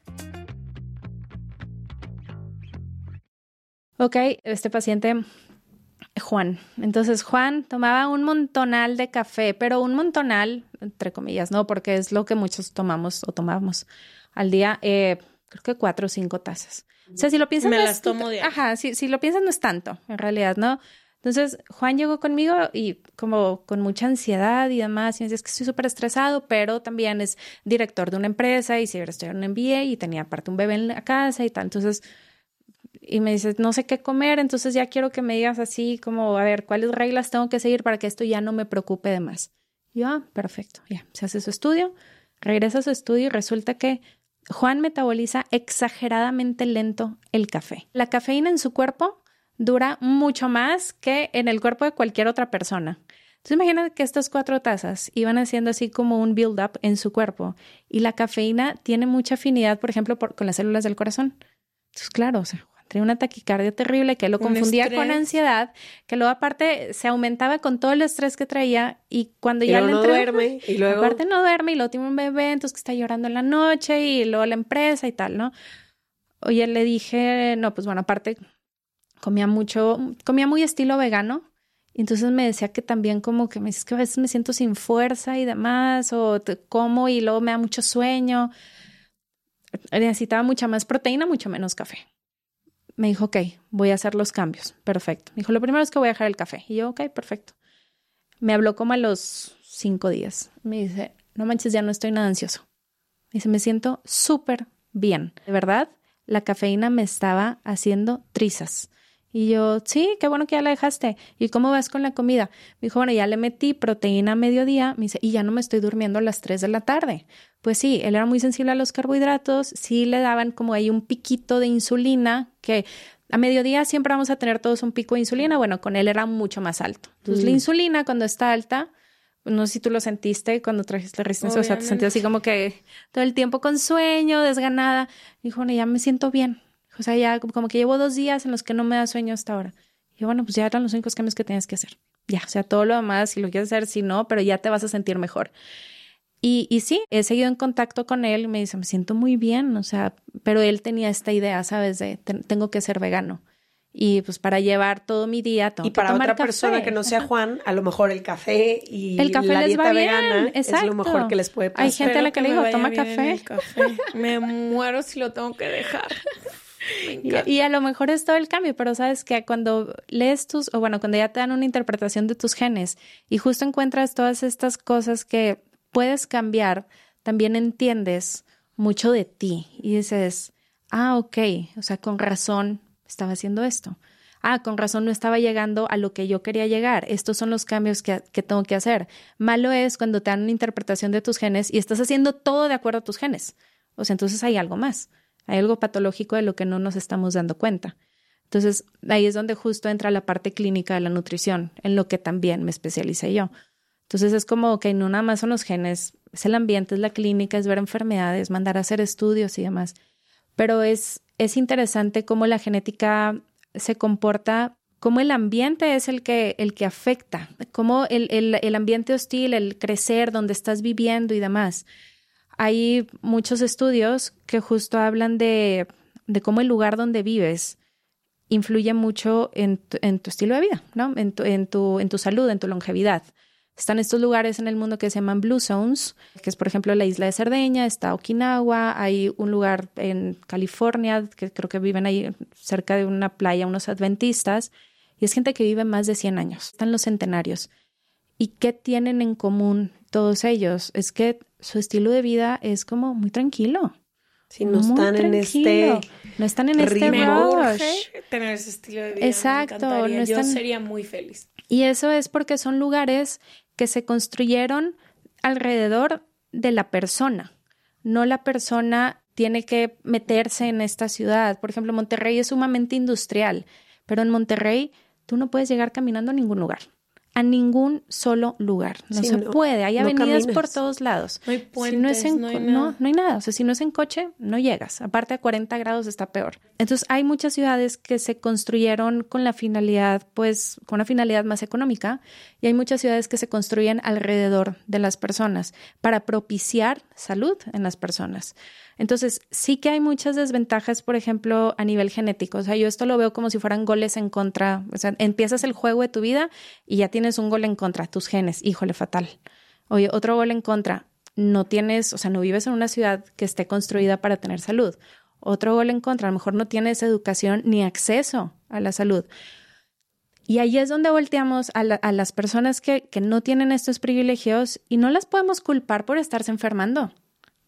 Ok, este paciente, Juan. Entonces, Juan tomaba un montonal de café, pero un montonal, entre comillas, ¿no? Porque es lo que muchos tomamos o tomamos al día, eh, creo que cuatro o cinco tazas. O sea, si lo piensas... Me las tomo de Ajá, si, si lo piensas no es tanto, en realidad, ¿no? Entonces, Juan llegó conmigo y como con mucha ansiedad y demás, y me decía, es que estoy súper estresado, pero también es director de una empresa y en un MBA y tenía aparte un bebé en la casa y tal. Entonces, y me dices, no sé qué comer, entonces ya quiero que me digas así como, a ver, ¿cuáles reglas tengo que seguir para que esto ya no me preocupe de más? Yo, ah, perfecto, ya, se hace su estudio, regresa a su estudio y resulta que Juan metaboliza exageradamente lento el café. La cafeína en su cuerpo dura mucho más que en el cuerpo de cualquier otra persona. Entonces imagínate que estas cuatro tazas iban haciendo así como un build-up en su cuerpo y la cafeína tiene mucha afinidad, por ejemplo, con las células del corazón. Entonces, claro, o sea, Tenía una taquicardia terrible que lo confundía con ansiedad, que luego aparte se aumentaba con todo el estrés que traía y cuando ya le no duerme y luego aparte no duerme y luego tiene un bebé, entonces que está llorando en la noche y luego la empresa y tal, ¿no? Oye, le dije, no, pues bueno, aparte comía mucho, comía muy estilo vegano. Y entonces me decía que también como que me dice que a veces me siento sin fuerza y demás, o como y luego me da mucho sueño. Necesitaba mucha más proteína, mucho menos café me dijo, ok, voy a hacer los cambios. Perfecto. Me dijo, lo primero es que voy a dejar el café. Y yo, ok, perfecto. Me habló como a los cinco días. Me dice, no manches, ya no estoy nada ansioso. Me dice, me siento súper bien. De verdad, la cafeína me estaba haciendo trizas. Y yo, sí, qué bueno que ya la dejaste. ¿Y cómo vas con la comida? Me dijo, bueno, ya le metí proteína a mediodía. Me dice, y ya no me estoy durmiendo a las 3 de la tarde. Pues sí, él era muy sensible a los carbohidratos. Sí le daban como ahí un piquito de insulina que a mediodía siempre vamos a tener todos un pico de insulina. Bueno, con él era mucho más alto. Entonces, la mm. insulina cuando está alta, no sé si tú lo sentiste cuando trajiste resistencia, o sea, te sentías así como que todo el tiempo con sueño, desganada. Dijo, bueno, ya me siento bien o sea, ya como que llevo dos días en los que no me da sueño hasta ahora. Y bueno, pues ya eran los únicos cambios que tienes que hacer. Ya, o sea, todo lo demás, si lo quieres hacer, si no, pero ya te vas a sentir mejor. Y, y sí, he seguido en contacto con él y me dice, me siento muy bien, o sea, pero él tenía esta idea, ¿sabes? De tengo que ser vegano. Y pues para llevar todo mi día Y para otra persona que no sea Juan, a lo mejor el café y el café la dieta vegana es lo mejor que les puede pasar. Hay gente a la que, le digo, toma café. café. me muero si lo tengo que dejar. *laughs* Y, a lo mejor es todo el cambio, pero sabes que cuando lees tus, o bueno, cuando ya te dan una interpretación de tus genes y justo encuentras todas estas cosas que puedes cambiar, también entiendes mucho de ti y dices, ah, ok, o sea, con razón estaba haciendo esto. Ah, con razón no estaba llegando a lo que yo quería llegar. Estos son los cambios que, que tengo que hacer. Malo es cuando te dan una interpretación de tus genes y estás haciendo todo de acuerdo a tus genes. O sea, entonces hay algo más. Hay algo patológico de lo que no nos estamos dando cuenta. Entonces, ahí es donde justo entra la parte clínica de la nutrición, en lo que también me especialicé yo. Entonces, es como que no nada más son los genes, es el ambiente, es la clínica, es ver enfermedades, mandar a hacer estudios y demás. Pero es, es interesante cómo la genética se comporta, cómo el ambiente es el que, el que afecta, cómo el, el, el ambiente hostil, el crecer, donde estás viviendo y demás hay muchos estudios que justo hablan de, cómo el lugar donde vives influye mucho en tu, estilo de vida, ¿no? En tu, en, tu, en tu salud, en tu longevidad. Están estos lugares en el mundo que se llaman Blue Zones, que es por ejemplo la isla de Cerdeña, está Okinawa, hay un lugar en California que creo que viven ahí cerca de una playa, unos adventistas, y es gente que vive más de 100 años, están los centenarios. ¿Y qué tienen en común todos ellos? Es que su estilo de vida es como muy tranquilo. Si no están en este. No están en este rush. tener ese estilo de vida. Exacto. no Yo sería muy feliz. Y eso es porque son lugares que se construyeron alrededor de la persona. No la persona tiene que meterse en esta ciudad. Por ejemplo, Monterrey es sumamente industrial, pero en Monterrey tú no puedes llegar caminando a ningún lugar a ningún solo lugar. No se puede. Hay avenidas por todos lados. No hay puentes, no, hay nada. no, hay nada. O sea, si no es en coche, no llegas. Aparte a 40 grados está peor. Entonces, hay muchas ciudades que se construyeron con la finalidad, pues, con una finalidad más económica y hay muchas ciudades que se construyen alrededor de las personas para propiciar salud en las personas. Entonces, sí que hay muchas desventajas, por ejemplo, a nivel genético. O sea, yo esto lo veo como si fueran goles en contra. O sea, empiezas el juego de tu vida y ya tienes un gol en contra, tus genes, híjole, fatal. Oye, otro gol en contra, no tienes, o sea, no vives en una ciudad que esté construida para tener salud. Otro gol en contra, a lo mejor no tienes educación ni acceso a la salud. Y ahí es donde volteamos a, a las personas que, que no tienen estos privilegios y no las podemos culpar por estarse enfermando.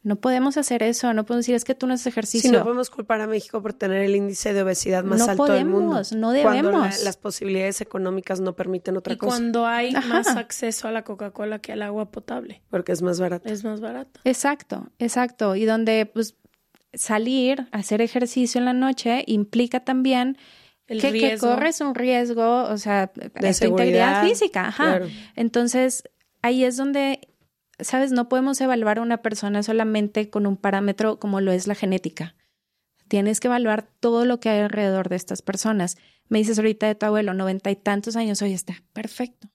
No podemos hacer eso, no podemos decir es que tú no haces ejercicio. Sí, no podemos culpar a México por tener el índice de obesidad más alto del mundo. No debemos, Cuando las posibilidades económicas no permiten otra cosa. Y cuando hay más acceso a la Coca-Cola que al agua potable. Porque es más barato. Es más barato. Exacto, exacto. Y donde pues salir, hacer ejercicio en la noche implica también el que, que, corres un riesgo, o sea, de tu integridad física. Ajá. Entonces, ahí es donde sabes, no podemos evaluar a una persona solamente con un parámetro como lo es la genética. Tienes que evaluar todo lo que hay alrededor de estas personas. Me dices ahorita de tu abuelo, noventa y tantos años, oye, está perfecto.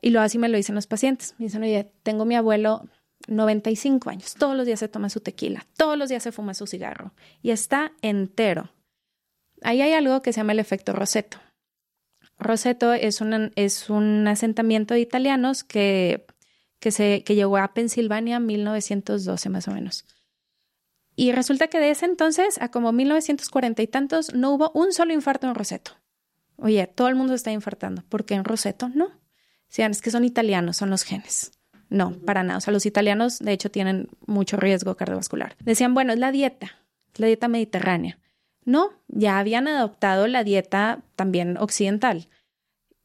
Y lo así me lo dicen los pacientes. Me dicen, oye, tengo mi abuelo 95 años, todos los días se toma su tequila, todos los días se fuma su cigarro y está entero. Ahí hay algo que se llama el efecto Roseto. Roseto es es un asentamiento de italianos que que, se, que llegó a Pensilvania en 1912 más o menos. Y resulta que de ese entonces a como 1940 y tantos no hubo un solo infarto en Roseto. Oye, todo el mundo está infartando. ¿Por qué en Roseto? No. Decían, es que son italianos, son los genes. No, para nada. O sea, los italianos, de hecho, tienen mucho riesgo cardiovascular. Decían, bueno, es la dieta, la dieta mediterránea. No, ya habían adoptado la dieta también occidental.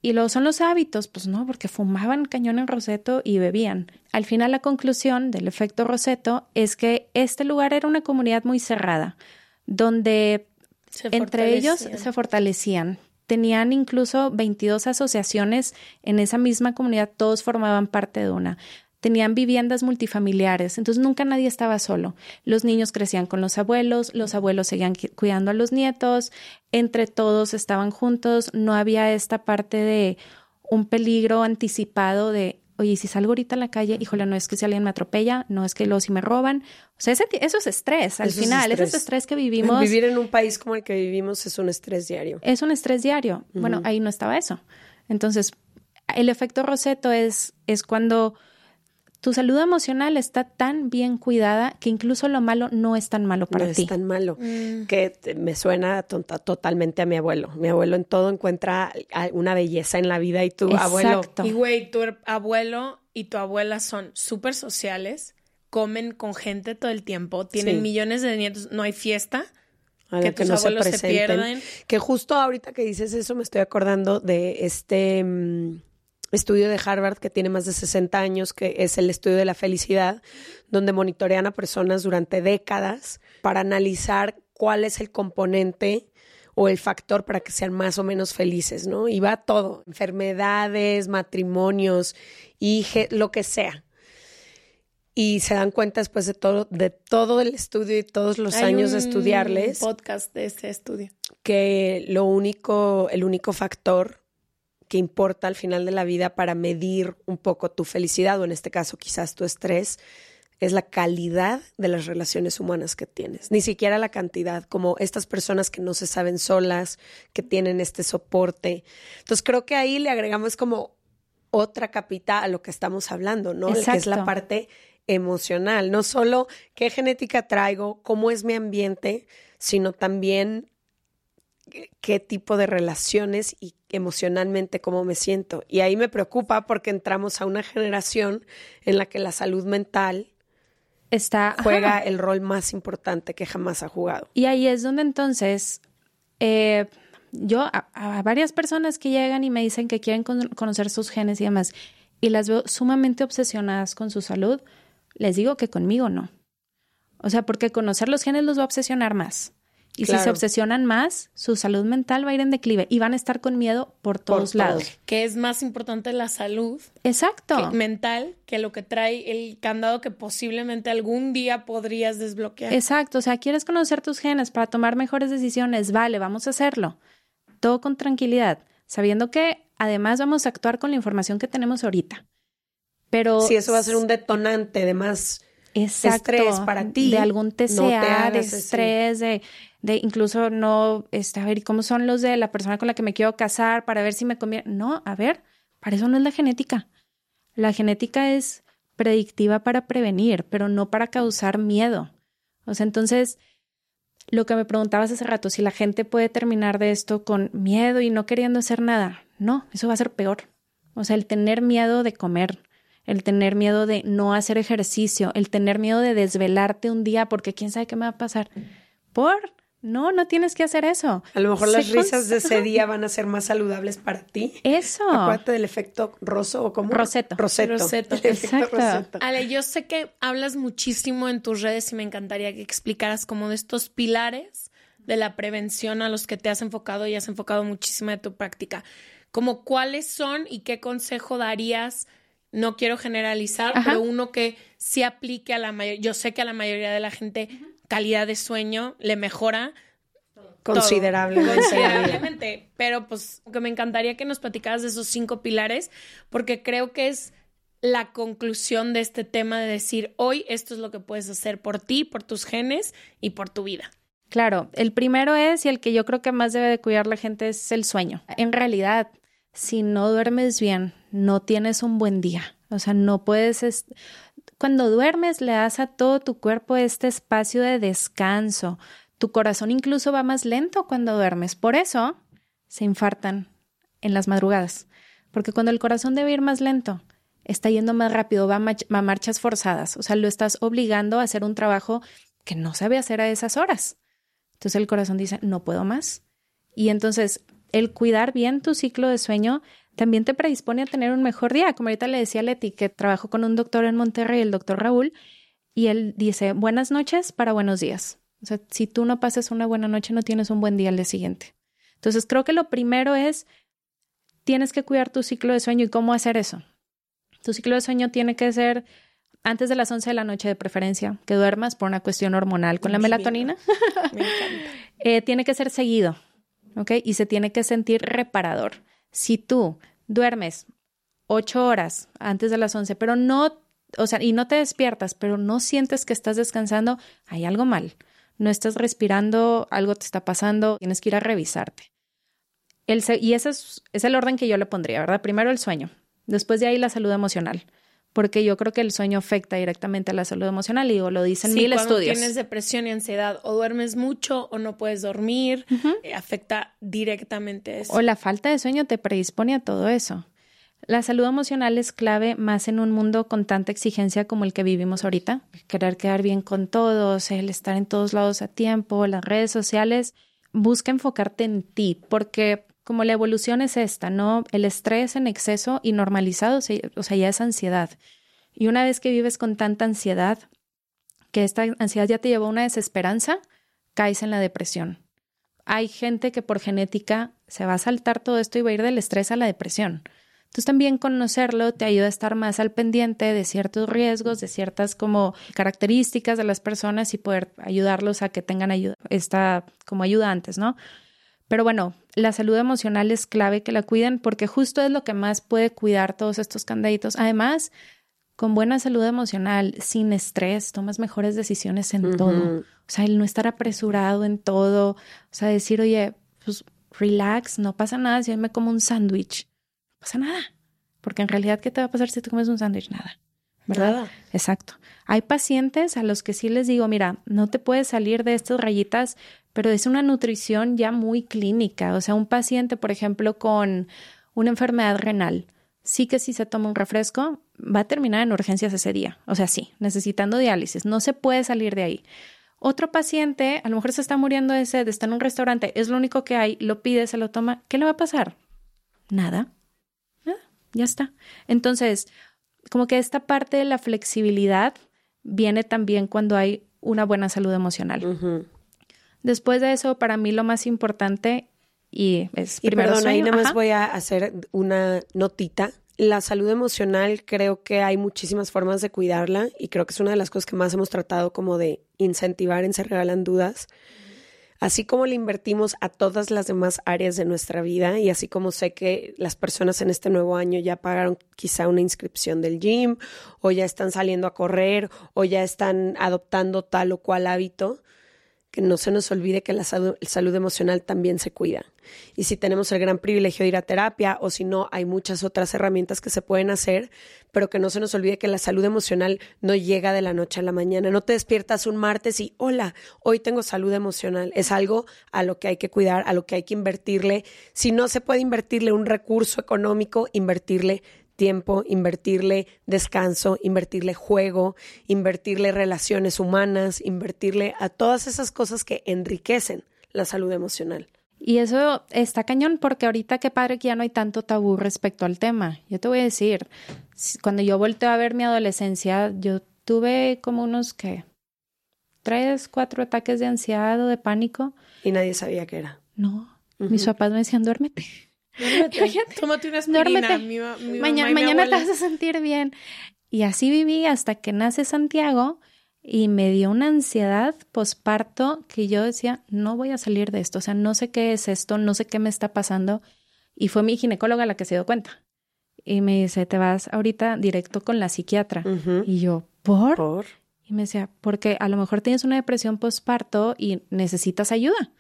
Y luego son los hábitos, pues no, porque fumaban cañón en Roseto y bebían. Al final la conclusión del efecto Roseto es que este lugar era una comunidad muy cerrada, donde entre ellos se fortalecían. Tenían incluso 22 asociaciones en esa misma comunidad, todos formaban parte de una tenían viviendas multifamiliares, entonces nunca nadie estaba solo. Los niños crecían con los abuelos, los abuelos seguían cuidando a los nietos, entre todos estaban juntos, no había esta parte de un peligro anticipado de, oye, si salgo ahorita a la calle, híjole, no es que si alguien me atropella, no es que luego si me roban. O sea, eso es estrés al final, es ese estrés que vivimos. Vivir en un país como el que vivimos es un estrés diario. Es un estrés diario. Bueno, ahí no estaba eso. Entonces, el efecto Roseto es, es cuando tu salud emocional está tan bien cuidada que incluso lo malo no es tan malo para ti. No es tan malo. Mm. Que me suena totalmente a mi abuelo. Mi abuelo en todo encuentra una belleza en la vida y tu abuelo. Y güey, tu abuelo y tu abuela son súper sociales, comen con gente todo el tiempo, tienen millones de nietos, no hay fiesta. que, tus no abuelos se, pierden. Que justo ahorita que dices eso me estoy acordando de este mm, estudio de Harvard que tiene más de 60 años, que es el estudio de la felicidad, donde monitorean a personas durante décadas para analizar cuál es el componente o el factor para que sean más o menos felices, ¿no? Y va todo, enfermedades, matrimonios, y lo que sea. Y se dan cuenta después de todo, de todo el estudio y todos los años de estudiarles. podcast de ese estudio. Que lo único, el único factor que importa al final de la vida para medir un poco tu felicidad o en este caso quizás tu estrés es la calidad de las relaciones humanas que tienes, ni siquiera la cantidad, como estas personas que no se saben solas, que tienen este soporte. Entonces creo que ahí le agregamos como otra capita a lo que estamos hablando, ¿no? Que es la parte emocional, no solo qué genética traigo, cómo es mi ambiente, sino también qué tipo de relaciones y emocionalmente cómo me siento. Y ahí me preocupa porque entramos a una generación en la que la salud mental está juega el rol más importante que jamás ha jugado. Y ahí es donde entonces eh, yo a, varias personas que llegan y me dicen que quieren conocer sus genes y demás, y las veo sumamente obsesionadas con su salud, les digo que conmigo no. O sea, porque conocer los genes los va a obsesionar más. Y si se obsesionan más, su salud mental va a ir en declive y van a estar con miedo por todos lados. Que es más importante la salud. Exacto. mental que lo que trae el candado que posiblemente algún día podrías desbloquear. Exacto. O sea, quieres conocer tus genes para tomar mejores decisiones. Vale, vamos a hacerlo. Todo con tranquilidad, sabiendo que además vamos a actuar con la información que tenemos ahorita. Pero. Si eso va a ser un detonante de más estrés para ti. De algún TCA, de estrés, de de incluso no, este, a ver, ¿y cómo son los de la persona con la que me quiero casar para ver si me conviene? No, a ver, para eso no es la genética. La genética es predictiva para prevenir, pero no para causar miedo. O sea, entonces, lo que me preguntabas hace rato, si la gente puede terminar de esto con miedo y no queriendo hacer nada, no, eso va a ser peor. O sea, el tener miedo de comer, el tener miedo de no hacer ejercicio, el tener miedo de desvelarte un día porque quién sabe qué me va a pasar. Por no, no tienes que hacer eso. A lo mejor las risas de ese día van a ser más saludables para ti. Eso. Acuérdate del efecto roso o como roseto. Roseto. roseto. Exacto. Ale, yo sé que hablas muchísimo en tus redes y me encantaría que explicaras como de estos pilares de la prevención a los que te has enfocado y has enfocado muchísimo de tu práctica. Como cuáles son y qué consejo darías no quiero generalizar, pero uno que sí aplique a la mayoría. Yo sé que a la mayoría de la gente calidad de sueño le mejora considerablemente. considerablemente. Pero pues que me encantaría que nos platicaras de esos cinco pilares, porque creo que es la conclusión de este tema de decir, hoy esto es lo que puedes hacer por ti, por tus genes y por tu vida. Claro, el primero es, y el que yo creo que más debe de cuidar la gente, es el sueño. En realidad, si no duermes bien, no tienes un buen día. O sea, no puedes, cuando duermes le das a todo tu cuerpo este espacio de descanso. Tu corazón incluso va más lento cuando duermes. Por eso se infartan en las madrugadas. Porque cuando el corazón debe ir más lento, está yendo más rápido, va a, marchas forzadas. O sea, lo estás obligando a hacer un trabajo que no sabe hacer a esas horas. Entonces el corazón dice, no puedo más. Y entonces el cuidar bien tu ciclo de sueño también te predispone a tener un mejor día. Como ahorita le decía a Leti, que trabajo con un doctor en Monterrey, el doctor Raúl, y él dice, buenas noches para buenos días. O sea, si tú no pasas una buena noche, no tienes un buen día al día siguiente. Entonces, creo que lo primero es, tienes que cuidar tu ciclo de sueño y cómo hacer eso. Tu ciclo de sueño tiene que ser antes de las 11 de la noche de preferencia, que duermas por una cuestión hormonal con la melatonina. *laughs* Me encanta. Eh, tiene que ser seguido, Y se tiene que sentir reparador. Si tú duermes ocho horas antes de las 11, pero no, o sea, y no te despiertas, pero no sientes que estás descansando, hay algo mal. No estás respirando, algo te está pasando, tienes que ir a revisarte. El, y ese es, es el orden que yo le pondría, ¿verdad? Primero el sueño, después de ahí la salud emocional porque yo creo que el sueño afecta directamente a la salud emocional y lo dicen mil estudios. tienes depresión y ansiedad o duermes mucho o no puedes dormir, eh, afecta directamente eso. O la falta de sueño te predispone a todo eso. La salud emocional es clave más en un mundo con tanta exigencia como el que vivimos ahorita. Querer quedar bien con todos, el estar en todos lados a tiempo, las redes sociales. Busca enfocarte en ti, porque como la evolución es esta, ¿no? El estrés en exceso y normalizado, o sea, ya es ansiedad. Y una vez que vives con tanta ansiedad, que esta ansiedad ya te llevó a una desesperanza, caes en la depresión. Hay gente que por genética se va a saltar todo esto y va a ir del estrés a la depresión. Entonces también conocerlo te ayuda a estar más al pendiente de ciertos riesgos, de ciertas como características de las personas y poder ayudarlos a que tengan ayuda, esta como ayudantes, ¿no? Pero bueno, la salud emocional es clave que la cuiden porque justo es lo que más puede cuidar todos estos candaditos. Además, con buena salud emocional, sin estrés, tomas mejores decisiones en todo. O sea, el no estar apresurado en todo. O sea, decir, oye, pues relax, no pasa nada si yo me como un sándwich. No pasa nada. Porque en realidad, ¿qué te va a pasar si te comes un sándwich? Nada. ¿Verdad? Exacto. Hay pacientes a los que sí les digo, mira, no te puedes salir de estas rayitas pero es una nutrición ya muy clínica. O sea, un paciente, por ejemplo, con una enfermedad renal, sí que si se toma un refresco, va a terminar en urgencias ese día. O sea, sí, necesitando diálisis. No se puede salir de ahí. Otro paciente, a lo mejor se está muriendo de sed, está en un restaurante, es lo único que hay, lo pide, se lo toma. ¿Qué le va a pasar? Nada. Nada, ya está. Entonces, como que esta parte de la flexibilidad viene también cuando hay una buena salud emocional. Después de eso, para mí lo más importante y es y perdón, ahí nada más voy a hacer una notita. La salud emocional creo que hay muchísimas formas de cuidarla y creo que es una de las cosas que más hemos tratado como de incentivar en Se Regalan Dudas. Así como le invertimos a todas las demás áreas de nuestra vida y así como sé que las personas en este nuevo año ya pagaron quizá una inscripción del gym o ya están saliendo a correr o ya están adoptando tal o cual hábito, que no se nos olvide que la salud, emocional también se cuida. Y si tenemos el gran privilegio de ir a terapia o si no, hay muchas otras herramientas que se pueden hacer, pero que no se nos olvide que la salud emocional no llega de la noche a la mañana. No te despiertas un martes y, hola, hoy tengo salud emocional. Es algo a lo que hay que cuidar, a lo que hay que invertirle. Si no se puede invertirle un recurso económico, invertirle tiempo, invertirle descanso, invertirle juego, invertirle relaciones humanas, invertirle a todas esas cosas que enriquecen la salud emocional. Y eso está cañón porque ahorita qué padre que ya no hay tanto tabú respecto al tema. Yo te voy a decir, cuando yo volteo a ver mi adolescencia, yo tuve como unos que tres, cuatro ataques de ansiedad o de pánico. Y nadie sabía qué era. No, mis papás me decían, duérmete. Tómate una aspirina. mañana, te vas a sentir bien. Y así viví hasta que nace Santiago y me dio una ansiedad posparto que yo decía, no voy a salir de esto. O sea, no sé qué es esto, no sé qué me está pasando. Y fue mi ginecóloga la que se dio cuenta. Y me dice, te vas ahorita directo con la psiquiatra. Y yo, ¿por? ¿por? Y me decía, porque a lo mejor tienes una depresión posparto y necesitas ayuda.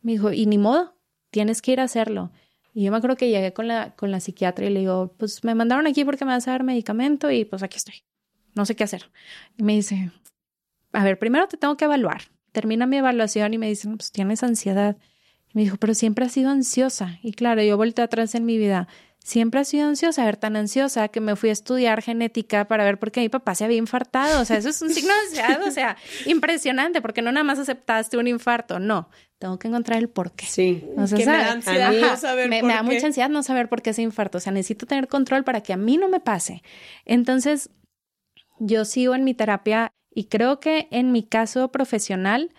Me dijo, y ni modo, tienes que ir a hacerlo. Y yo me acuerdo que llegué con la, con la psiquiatra y le digo, pues me mandaron aquí porque me vas a dar medicamento y pues aquí estoy. No sé qué hacer. Y me dice, a ver, primero te tengo que evaluar. Termina mi evaluación y me dice, pues tienes ansiedad. Y me dijo, pero siempre has sido ansiosa. Y claro, yo volteé atrás en mi vida. Siempre ha sido ansiosa, a ver, tan ansiosa que me fui a estudiar genética para ver por qué mi papá se había infartado. O sea, eso es un signo de *laughs* ansiedad, o sea, impresionante, porque no nada más aceptaste un infarto, no. Tengo que encontrar el por qué. Sí. O sea, me da ansiedad no saber me, por me da mucha ansiedad no saber por qué ese infarto. O sea, necesito tener control para que a mí no me pase. Entonces, yo sigo en mi terapia y creo que en mi caso profesional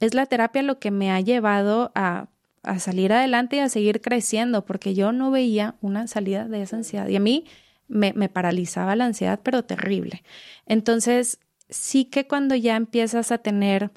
es la terapia lo que me ha llevado a a salir adelante y a seguir creciendo, porque yo no veía una salida de esa ansiedad. Y a mí me, me paralizaba la ansiedad, pero terrible. Entonces, sí que cuando ya empiezas a tener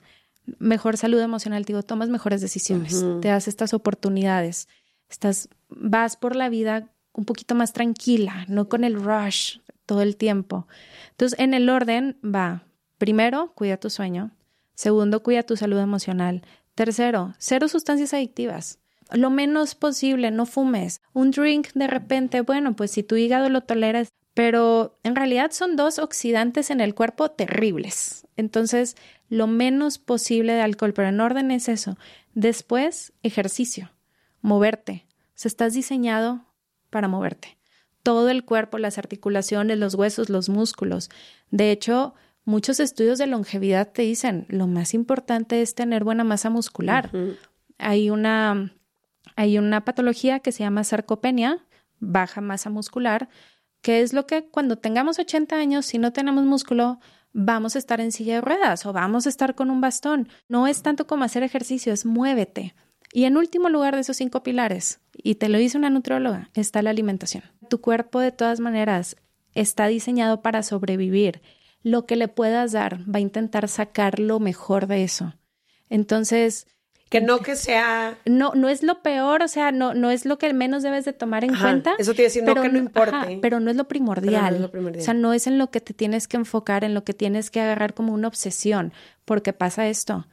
mejor salud emocional, digo, tomas mejores decisiones, te das estas oportunidades, estás, vas por la vida un poquito más tranquila, no con el rush todo el tiempo. Entonces, en el orden va, primero, cuida tu sueño, segundo, cuida tu salud emocional, Tercero, cero sustancias adictivas. Lo menos posible, no fumes. Un drink de repente, bueno, pues si tu hígado lo toleras, pero en realidad son dos oxidantes en el cuerpo terribles. Entonces, lo menos posible de alcohol, pero en orden es eso. Después, ejercicio, moverte. O sea, estás diseñado para moverte. Todo el cuerpo, las articulaciones, los huesos, los músculos. De hecho, Muchos estudios de longevidad te dicen, lo más importante es tener buena masa muscular. Hay una hay una patología que se llama sarcopenia, baja masa muscular, que es lo que cuando tengamos 80 años, si no tenemos músculo, vamos a estar en silla de ruedas o vamos a estar con un bastón. No es tanto como hacer ejercicio, es muévete. Y en último lugar de esos cinco pilares, y te lo dice una nutrióloga, está la alimentación. Tu cuerpo de todas maneras está diseñado para sobrevivir lo que le puedas dar, va a intentar sacar lo mejor de eso. Entonces, que no que sea no no es lo peor, o sea, no no es lo que menos debes de tomar en cuenta. Eso te decir, no que no importe. pero no es lo primordial. lo primordial. O sea, no es en lo que te tienes que enfocar, en lo que tienes que agarrar como una obsesión, porque pasa esto.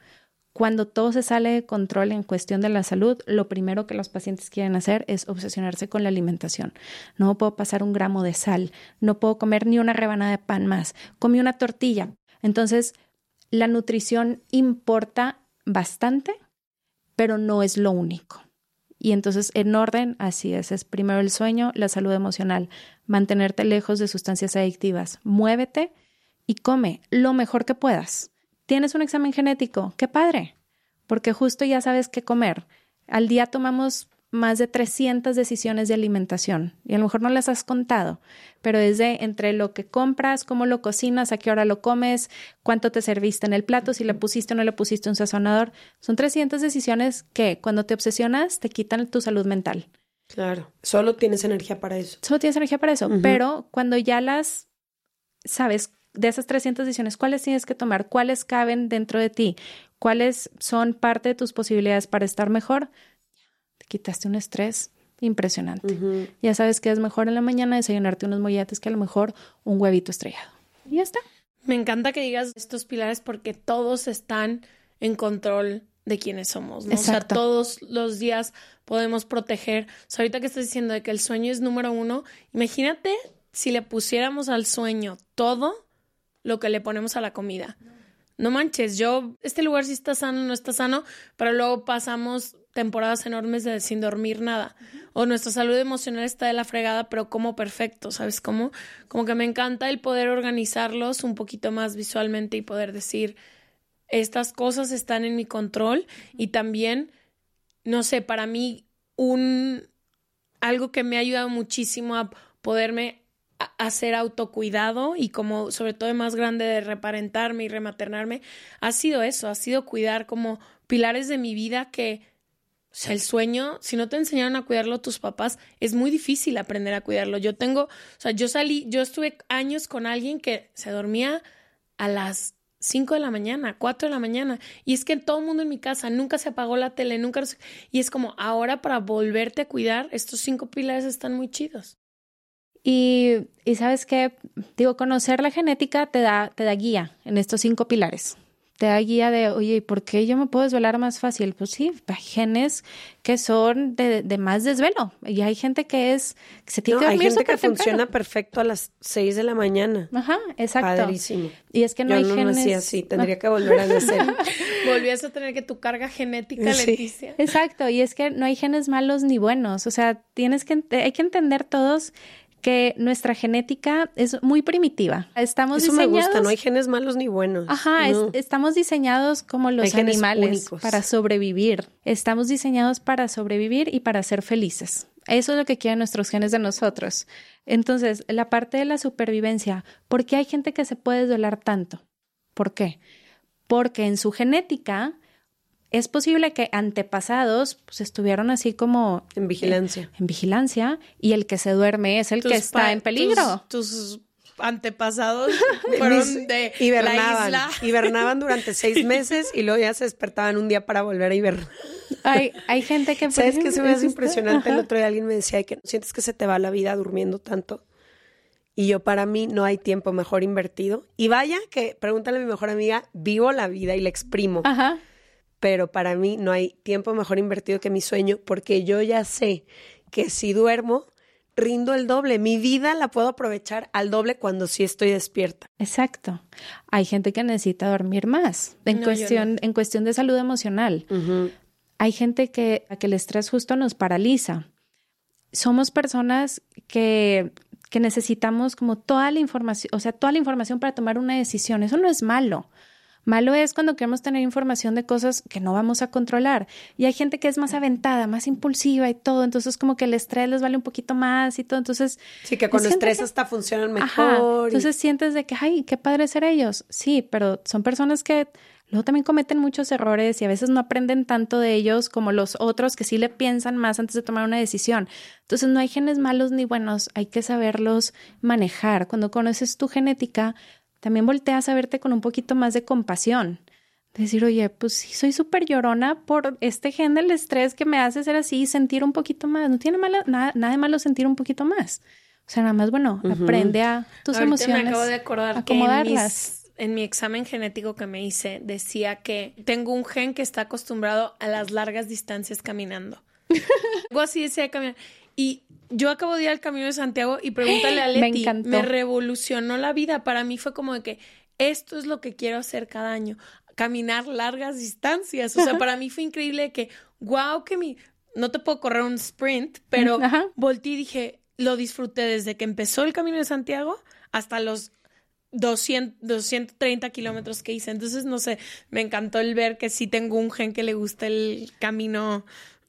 Cuando todo se sale de control en cuestión de la salud, lo primero que los pacientes quieren hacer es obsesionarse con la alimentación. No puedo pasar un gramo de sal, no puedo comer ni una rebanada de pan más, comí una tortilla. Entonces, la nutrición importa bastante, pero no es lo único. Y entonces, en orden, así es. Es primero el sueño, la salud emocional, mantenerte lejos de sustancias adictivas, muévete y come lo mejor que puedas. ¿Tienes un examen genético? ¡Qué padre! Porque justo ya sabes qué comer. Al día tomamos más de 300 decisiones de alimentación y a lo mejor no las has contado, pero desde entre lo que compras, cómo lo cocinas, a qué hora lo comes, cuánto te serviste en el plato, si le pusiste o no le pusiste un sazonador, son 300 decisiones que cuando te obsesionas te quitan tu salud mental. Claro, solo tienes energía para eso. Solo tienes energía para eso, pero cuando ya las sabes de esas 300 decisiones, ¿cuáles tienes que tomar? ¿Cuáles caben dentro de ti? ¿Cuáles son parte de tus posibilidades para estar mejor? Te quitaste un estrés impresionante. Ya sabes que es mejor en la mañana desayunarte unos molletes que a lo mejor un huevito estrellado. Y ya está. Me encanta que digas estos pilares porque todos están en control de quiénes somos, ¿no? O sea, todos los días podemos proteger. O sea, ahorita que estás diciendo de que el sueño es número uno, imagínate si le pusiéramos al sueño todo lo que le ponemos a la comida. No manches, yo, este lugar sí está sano, no está sano, pero luego pasamos temporadas enormes de sin dormir nada. O nuestra salud emocional está de la fregada, pero como perfecto, ¿sabes cómo? Como que me encanta el poder organizarlos un poquito más visualmente y poder decir, estas cosas están en mi control y también, no sé, para mí un algo que me ha ayudado muchísimo a poderme hacer autocuidado y como sobre todo más grande de reparentarme y rematernarme, ha sido eso, ha sido cuidar como pilares de mi vida que, el sueño, si no te enseñaron a cuidarlo tus papás, es muy difícil aprender a cuidarlo. Yo tengo, o sea, yo salí, yo estuve años con alguien que se dormía a las 5 de la mañana, 4 de la mañana. Y es que todo el mundo en mi casa nunca se apagó la tele, nunca. Y es como ahora para volverte a cuidar, estos cinco pilares están muy chidos. Y, y sabes que, digo, conocer la genética te da, te da guía en estos cinco pilares. te da guía de, oye, ¿por qué yo me puedo desvelar más fácil? Pues sí, hay genes que son de, de más desvelo y hay gente que es, que se tiene que dormir Hay gente que funciona perfecto a las 6 de la mañana. Ajá, exacto. Padrísimo. Y es que no yo hay no genes. nací así, tendría que volver a nacer. *laughs* Volvías a tener que tu carga genética, Sí. Leticia. Exacto, y es que no hay genes malos ni buenos, o sea, tienes que, hay que entender todos que nuestra genética es muy primitiva. Estamos Eso me diseñados... gusta, no hay genes malos ni buenos. Ajá, es- estamos diseñados como los Hay animales para sobrevivir. Estamos diseñados para sobrevivir y para ser felices. Eso es lo que quieren nuestros genes de nosotros. Entonces, la parte de la supervivencia, ¿por qué hay gente que se puede desvelar tanto? ¿Por qué? Porque en su genética es posible que antepasados pues, estuvieron así como En vigilancia. en vigilancia y el que se duerme es el que está en peligro. Tus, tus antepasados *laughs* fueron Mis- de la hibernaban, isla. hibernaban durante *laughs* seis meses y luego ya se despertaban un día para volver a hibernar. Hay, hay gente que... ¿Sabes qué se me hace impresionante? El otro día alguien me decía que sientes que se te va la vida durmiendo tanto. Y yo, para mí, no hay tiempo mejor invertido. Y vaya que, pregúntale a mi mejor amiga, vivo la vida y la exprimo. Ajá. Pero para mí no hay tiempo mejor invertido que mi sueño, porque yo ya sé que si duermo, rindo el doble. Mi vida la puedo aprovechar al doble cuando sí estoy despierta. Exacto. Hay gente que necesita dormir más en No, cuestión en cuestión de salud emocional. Hay gente que a que el estrés justo nos paraliza. Somos personas que que necesitamos como toda la información, o sea, toda la información para tomar una decisión. Eso no es malo. Malo es cuando queremos tener información de cosas que no vamos a controlar. Y hay gente que es más aventada, más impulsiva y todo. Entonces, como que el estrés les vale un poquito más y todo. Entonces, Sí, que con gente estrés que- hasta funcionan Ajá. mejor. y- Entonces sientes de que, ay, qué padre ser ellos. Sí, pero son personas que luego también cometen muchos errores y a veces no aprenden tanto de ellos como los otros que sí le piensan más antes de tomar una decisión. Entonces no hay genes malos ni buenos, hay que saberlos manejar. Cuando conoces tu genética, también volteas a verte con un poquito más de compasión. Decir, oye, pues sí, soy súper llorona por este gen del estrés que me hace ser así y sentir un poquito más. No tiene mala- nada, nada de malo sentir un poquito más. O sea, nada más, bueno, aprende a tus Ahorita emociones. me acabo de acordar que en, acomodarlas. mis- en mi examen genético que me hice decía que tengo un gen que está acostumbrado a las largas distancias caminando. *laughs* Algo así decía caminar. Y yo acabo de ir al Camino de Santiago y *gasps* pregúntale a Me Leti, encantó. me revolucionó la vida. Para mí fue como de que esto es lo que quiero hacer cada año, caminar largas distancias. O sea, *laughs* para mí fue increíble que, wow, que mi... No te puedo correr un sprint, pero Ajá. volteé y dije, lo disfruté desde que empezó el Camino de Santiago hasta los 200, 230 kilómetros que hice. Entonces, no sé, me encantó el ver que sí tengo un gen que le gusta el camino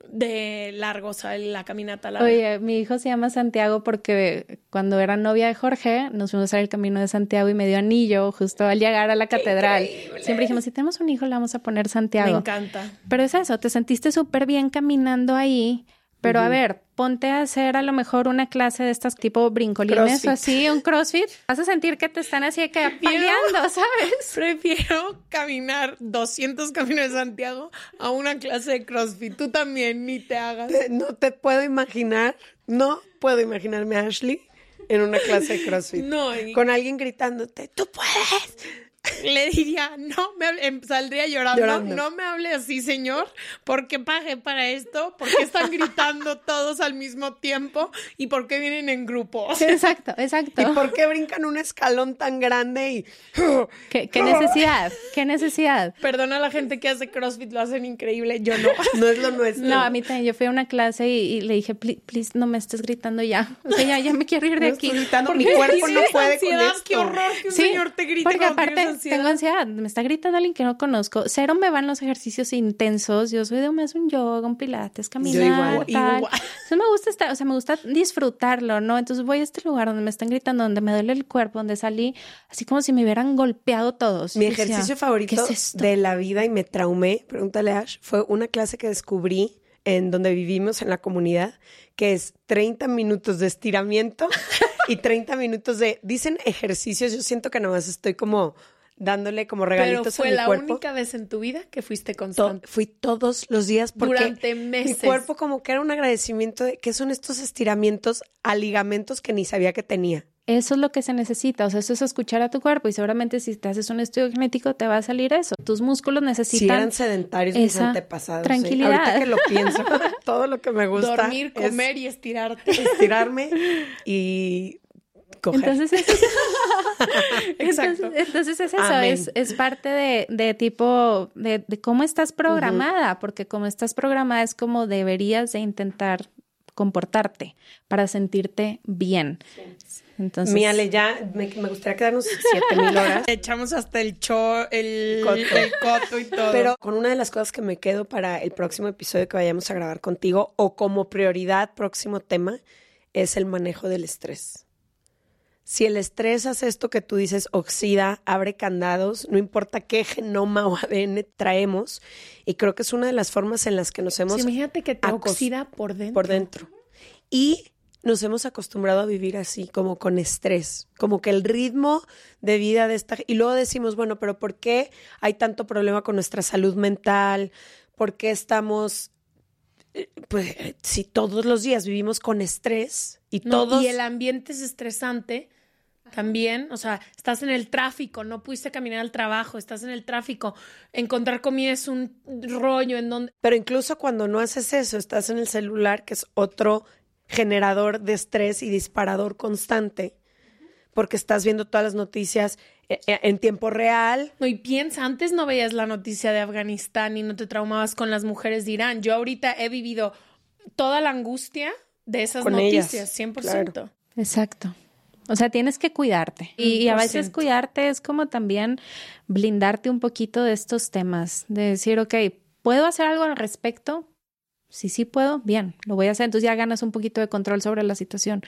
de largo, o sea, la caminata larga. Oye, mi hijo se llama Santiago porque cuando era novia de Jorge, nos fuimos a hacer el camino de Santiago y me dio anillo justo al llegar a la catedral. Siempre dijimos, si tenemos un hijo, le vamos a poner me Santiago. encanta. Pero es eso, te sentiste súper bien caminando ahí. Pero a ver, ponte a hacer a lo mejor una clase de estas tipo brincolines Crossfit. o así, un crossfit. Vas a sentir que te están así de que apaleando, ¿sabes? Prefiero caminar 200 caminos de Santiago a una clase de CrossFit. Tú también, ni te hagas. Te- No te puedo imaginar, no puedo imaginarme a Ashley en una clase de CrossFit. No, y- Con alguien gritándote, tú puedes. *laughs* Le diría, no, me hable- em, saldría llorando, Llorando. no me hable así, señor, ¿por qué pagué para esto? ¿Por qué están gritando *laughs* todos al mismo tiempo? ¿Y por qué vienen en grupos? Exacto, exacto. *laughs* ¿Y por qué brincan un escalón tan grande y ¿Qué, qué necesidad? ¿Qué necesidad? Perdona a la gente que hace CrossFit, lo hacen increíble, yo no. no es lo nuestro? No, a mí también. Yo fui a una clase y, y le dije, please, please, no me estés gritando ya. O sea, ya, ya me quiero ir de No aquí. estoy gritando, mi Porque cuerpo no puede ansiedad, con esto. qué horror que un Sí, señor te grite porque aparte ansiedad. tengo ansiedad. Me está gritando alguien que no conozco. Cero me van los ejercicios intensos. Yo soy de más un yoga, un pilates, caminar, igual, tal. igual. Entonces me gusta estar, o sea, me gusta disfrutarlo, ¿no? Entonces voy a este lugar donde me están gritando, donde me duele el cuerpo, donde salí así como si me hubieran golpeado todos. Mi decía, ejercicio favorito de la vida y me traumé, pregúntale a Ash, fue una clase que descubrí en donde vivimos en la comunidad, que es 30 minutos de estiramiento *laughs* y 30 minutos de, dicen ejercicios, yo siento que nomás estoy como dándole como Pero regalitos fue a mi la cuerpo. única vez en tu vida que fuiste To- constante. fui todos los días porque Durante mi meses. cuerpo como que era un agradecimiento de qué son estos estiramientos a ligamentos que ni sabía que tenía. Eso es lo que se necesita, o sea, eso es escuchar a tu cuerpo y seguramente si te haces un estudio genético te va a salir eso. Tus músculos necesitan... Si eran sedentarios mis antepasados. Tranquilidad. Ahorita que lo pienso, *laughs* todo lo que me gusta Dormir, comer y estirarte. Estirarme *laughs* y coger. Entonces es eso. *laughs* Exacto. Entonces, es eso, es, parte de, tipo, de, cómo estás programada, porque como estás programada es como deberías de intentar comportarte para sentirte bien. Entonces, Miale, ya me, gustaría quedarnos siete mil *laughs* horas. Echamos hasta el cho, el coto. y todo. Pero con una de las cosas que me quedo para el próximo episodio que vayamos a grabar contigo, o como prioridad, próximo tema, es el manejo del estrés. Si el estrés hace esto que tú dices, oxida, abre candados, no importa qué genoma o ADN traemos, y creo que es una de las formas en las que nos hemos... imagínate que te oxida por dentro. Por dentro. Y nos hemos acostumbrado a vivir así, como con estrés, como que el ritmo de vida de esta... Y luego decimos, bueno, pero ¿por qué hay tanto problema con nuestra salud mental? ¿Por qué estamos... Eh, pues si todos los días vivimos con estrés y todo Y el ambiente es estresante, también, o sea, estás en el tráfico, no pudiste caminar al trabajo, estás en el tráfico, encontrar comida es un rollo en donde... Pero incluso cuando no haces eso, estás en el celular, que es otro generador de estrés y disparador constante, porque estás viendo todas las noticias eh, eh, en tiempo real. No, y piensa, antes no veías la noticia de Afganistán y no te traumabas con las mujeres de Irán. Yo ahorita he vivido toda la angustia de esas noticias, 100%. Exacto. O sea, tienes que cuidarte. Y, a veces cuidarte es como también blindarte un poquito de estos temas, de decir, ok, ¿puedo hacer algo al respecto? Si sí puedo, bien, lo voy a hacer. Entonces ya ganas un poquito de control sobre la situación.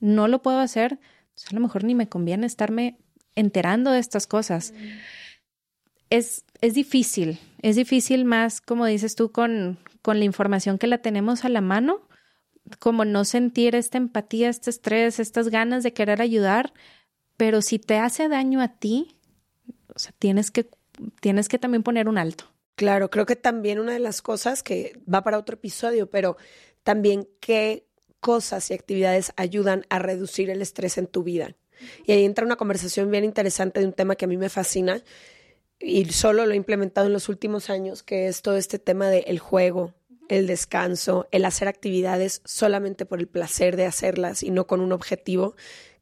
No lo puedo hacer, pues a lo mejor ni me conviene estarme enterando de estas cosas. Es, es difícil, es difícil más, como dices tú, con, con la información que la tenemos a la mano, como no sentir esta empatía, este estrés, estas ganas de querer ayudar, pero si te hace daño a ti, o sea, tienes que, tienes que también poner un alto. Claro, creo que también una de las cosas que va para otro episodio, pero también qué cosas y actividades ayudan a reducir el estrés en tu vida. Y ahí entra una conversación bien interesante de un tema que a mí me fascina y solo lo he implementado en los últimos años, que es todo este tema del juego, el descanso, el hacer actividades solamente por el placer de hacerlas y no con un objetivo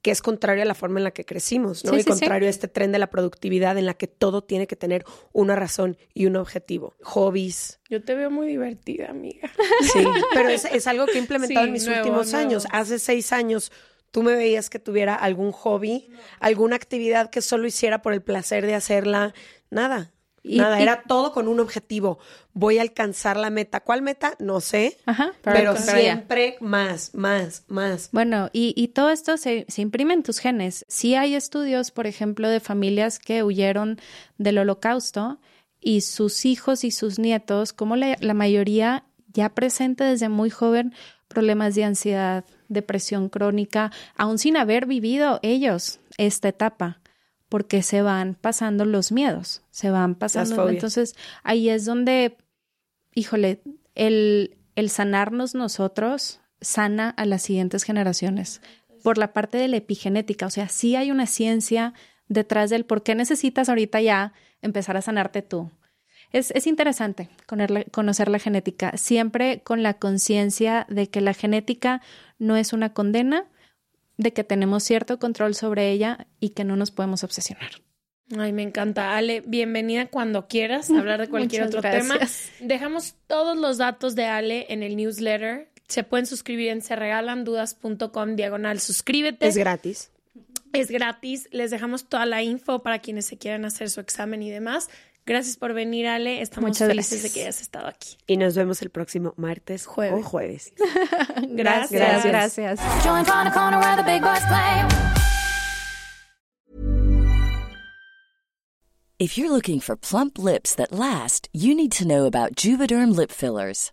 que es contrario a la forma en la que crecimos, ¿no? y contrario a este tren de la productividad en la que todo tiene que tener una razón y un objetivo. Hobbies. Yo te veo muy divertida, amiga. Sí, pero es, algo que he implementado en mis últimos años. Hace seis años tú me veías que tuviera algún hobby, alguna actividad que solo hiciera por el placer de hacerla. Nada. Nada, era todo con un objetivo. Voy a alcanzar la meta. ¿Cuál meta? No sé. pero, siempre más, más, más. Bueno, y, y todo esto se, se, imprime en tus genes. Sí hay estudios, por ejemplo, de familias que huyeron del holocausto y sus hijos y sus nietos, como la, la mayoría ya presente desde muy joven, problemas de ansiedad, depresión crónica, aún sin haber vivido ellos esta etapa porque se van pasando los miedos, se van pasando. Entonces ahí es donde, híjole, el, el sanarnos nosotros sana a las siguientes generaciones por la parte de la epigenética. O sea, sí hay una ciencia detrás del por qué necesitas ahorita ya empezar a sanarte tú. Es, es interesante conocer la genética, siempre con la conciencia de que la genética no es una condena, de que tenemos cierto control sobre ella y que no nos podemos obsesionar. Ay, me encanta. Ale, bienvenida cuando quieras *laughs* hablar de cualquier otro tema. Dejamos todos los datos de Ale en el newsletter. Se pueden suscribir en serregalandudas.com diagonal. Suscríbete. Es gratis. Es gratis. Les dejamos toda la info para quienes se quieran hacer su examen y demás. Gracias por venir, Ale. Estamos felices de que hayas estado aquí. Y nos vemos el próximo martes jueves. o jueves. *laughs* gracias. Gracias. If you're looking for plump lips that last, you need to know about Juvederm lip fillers.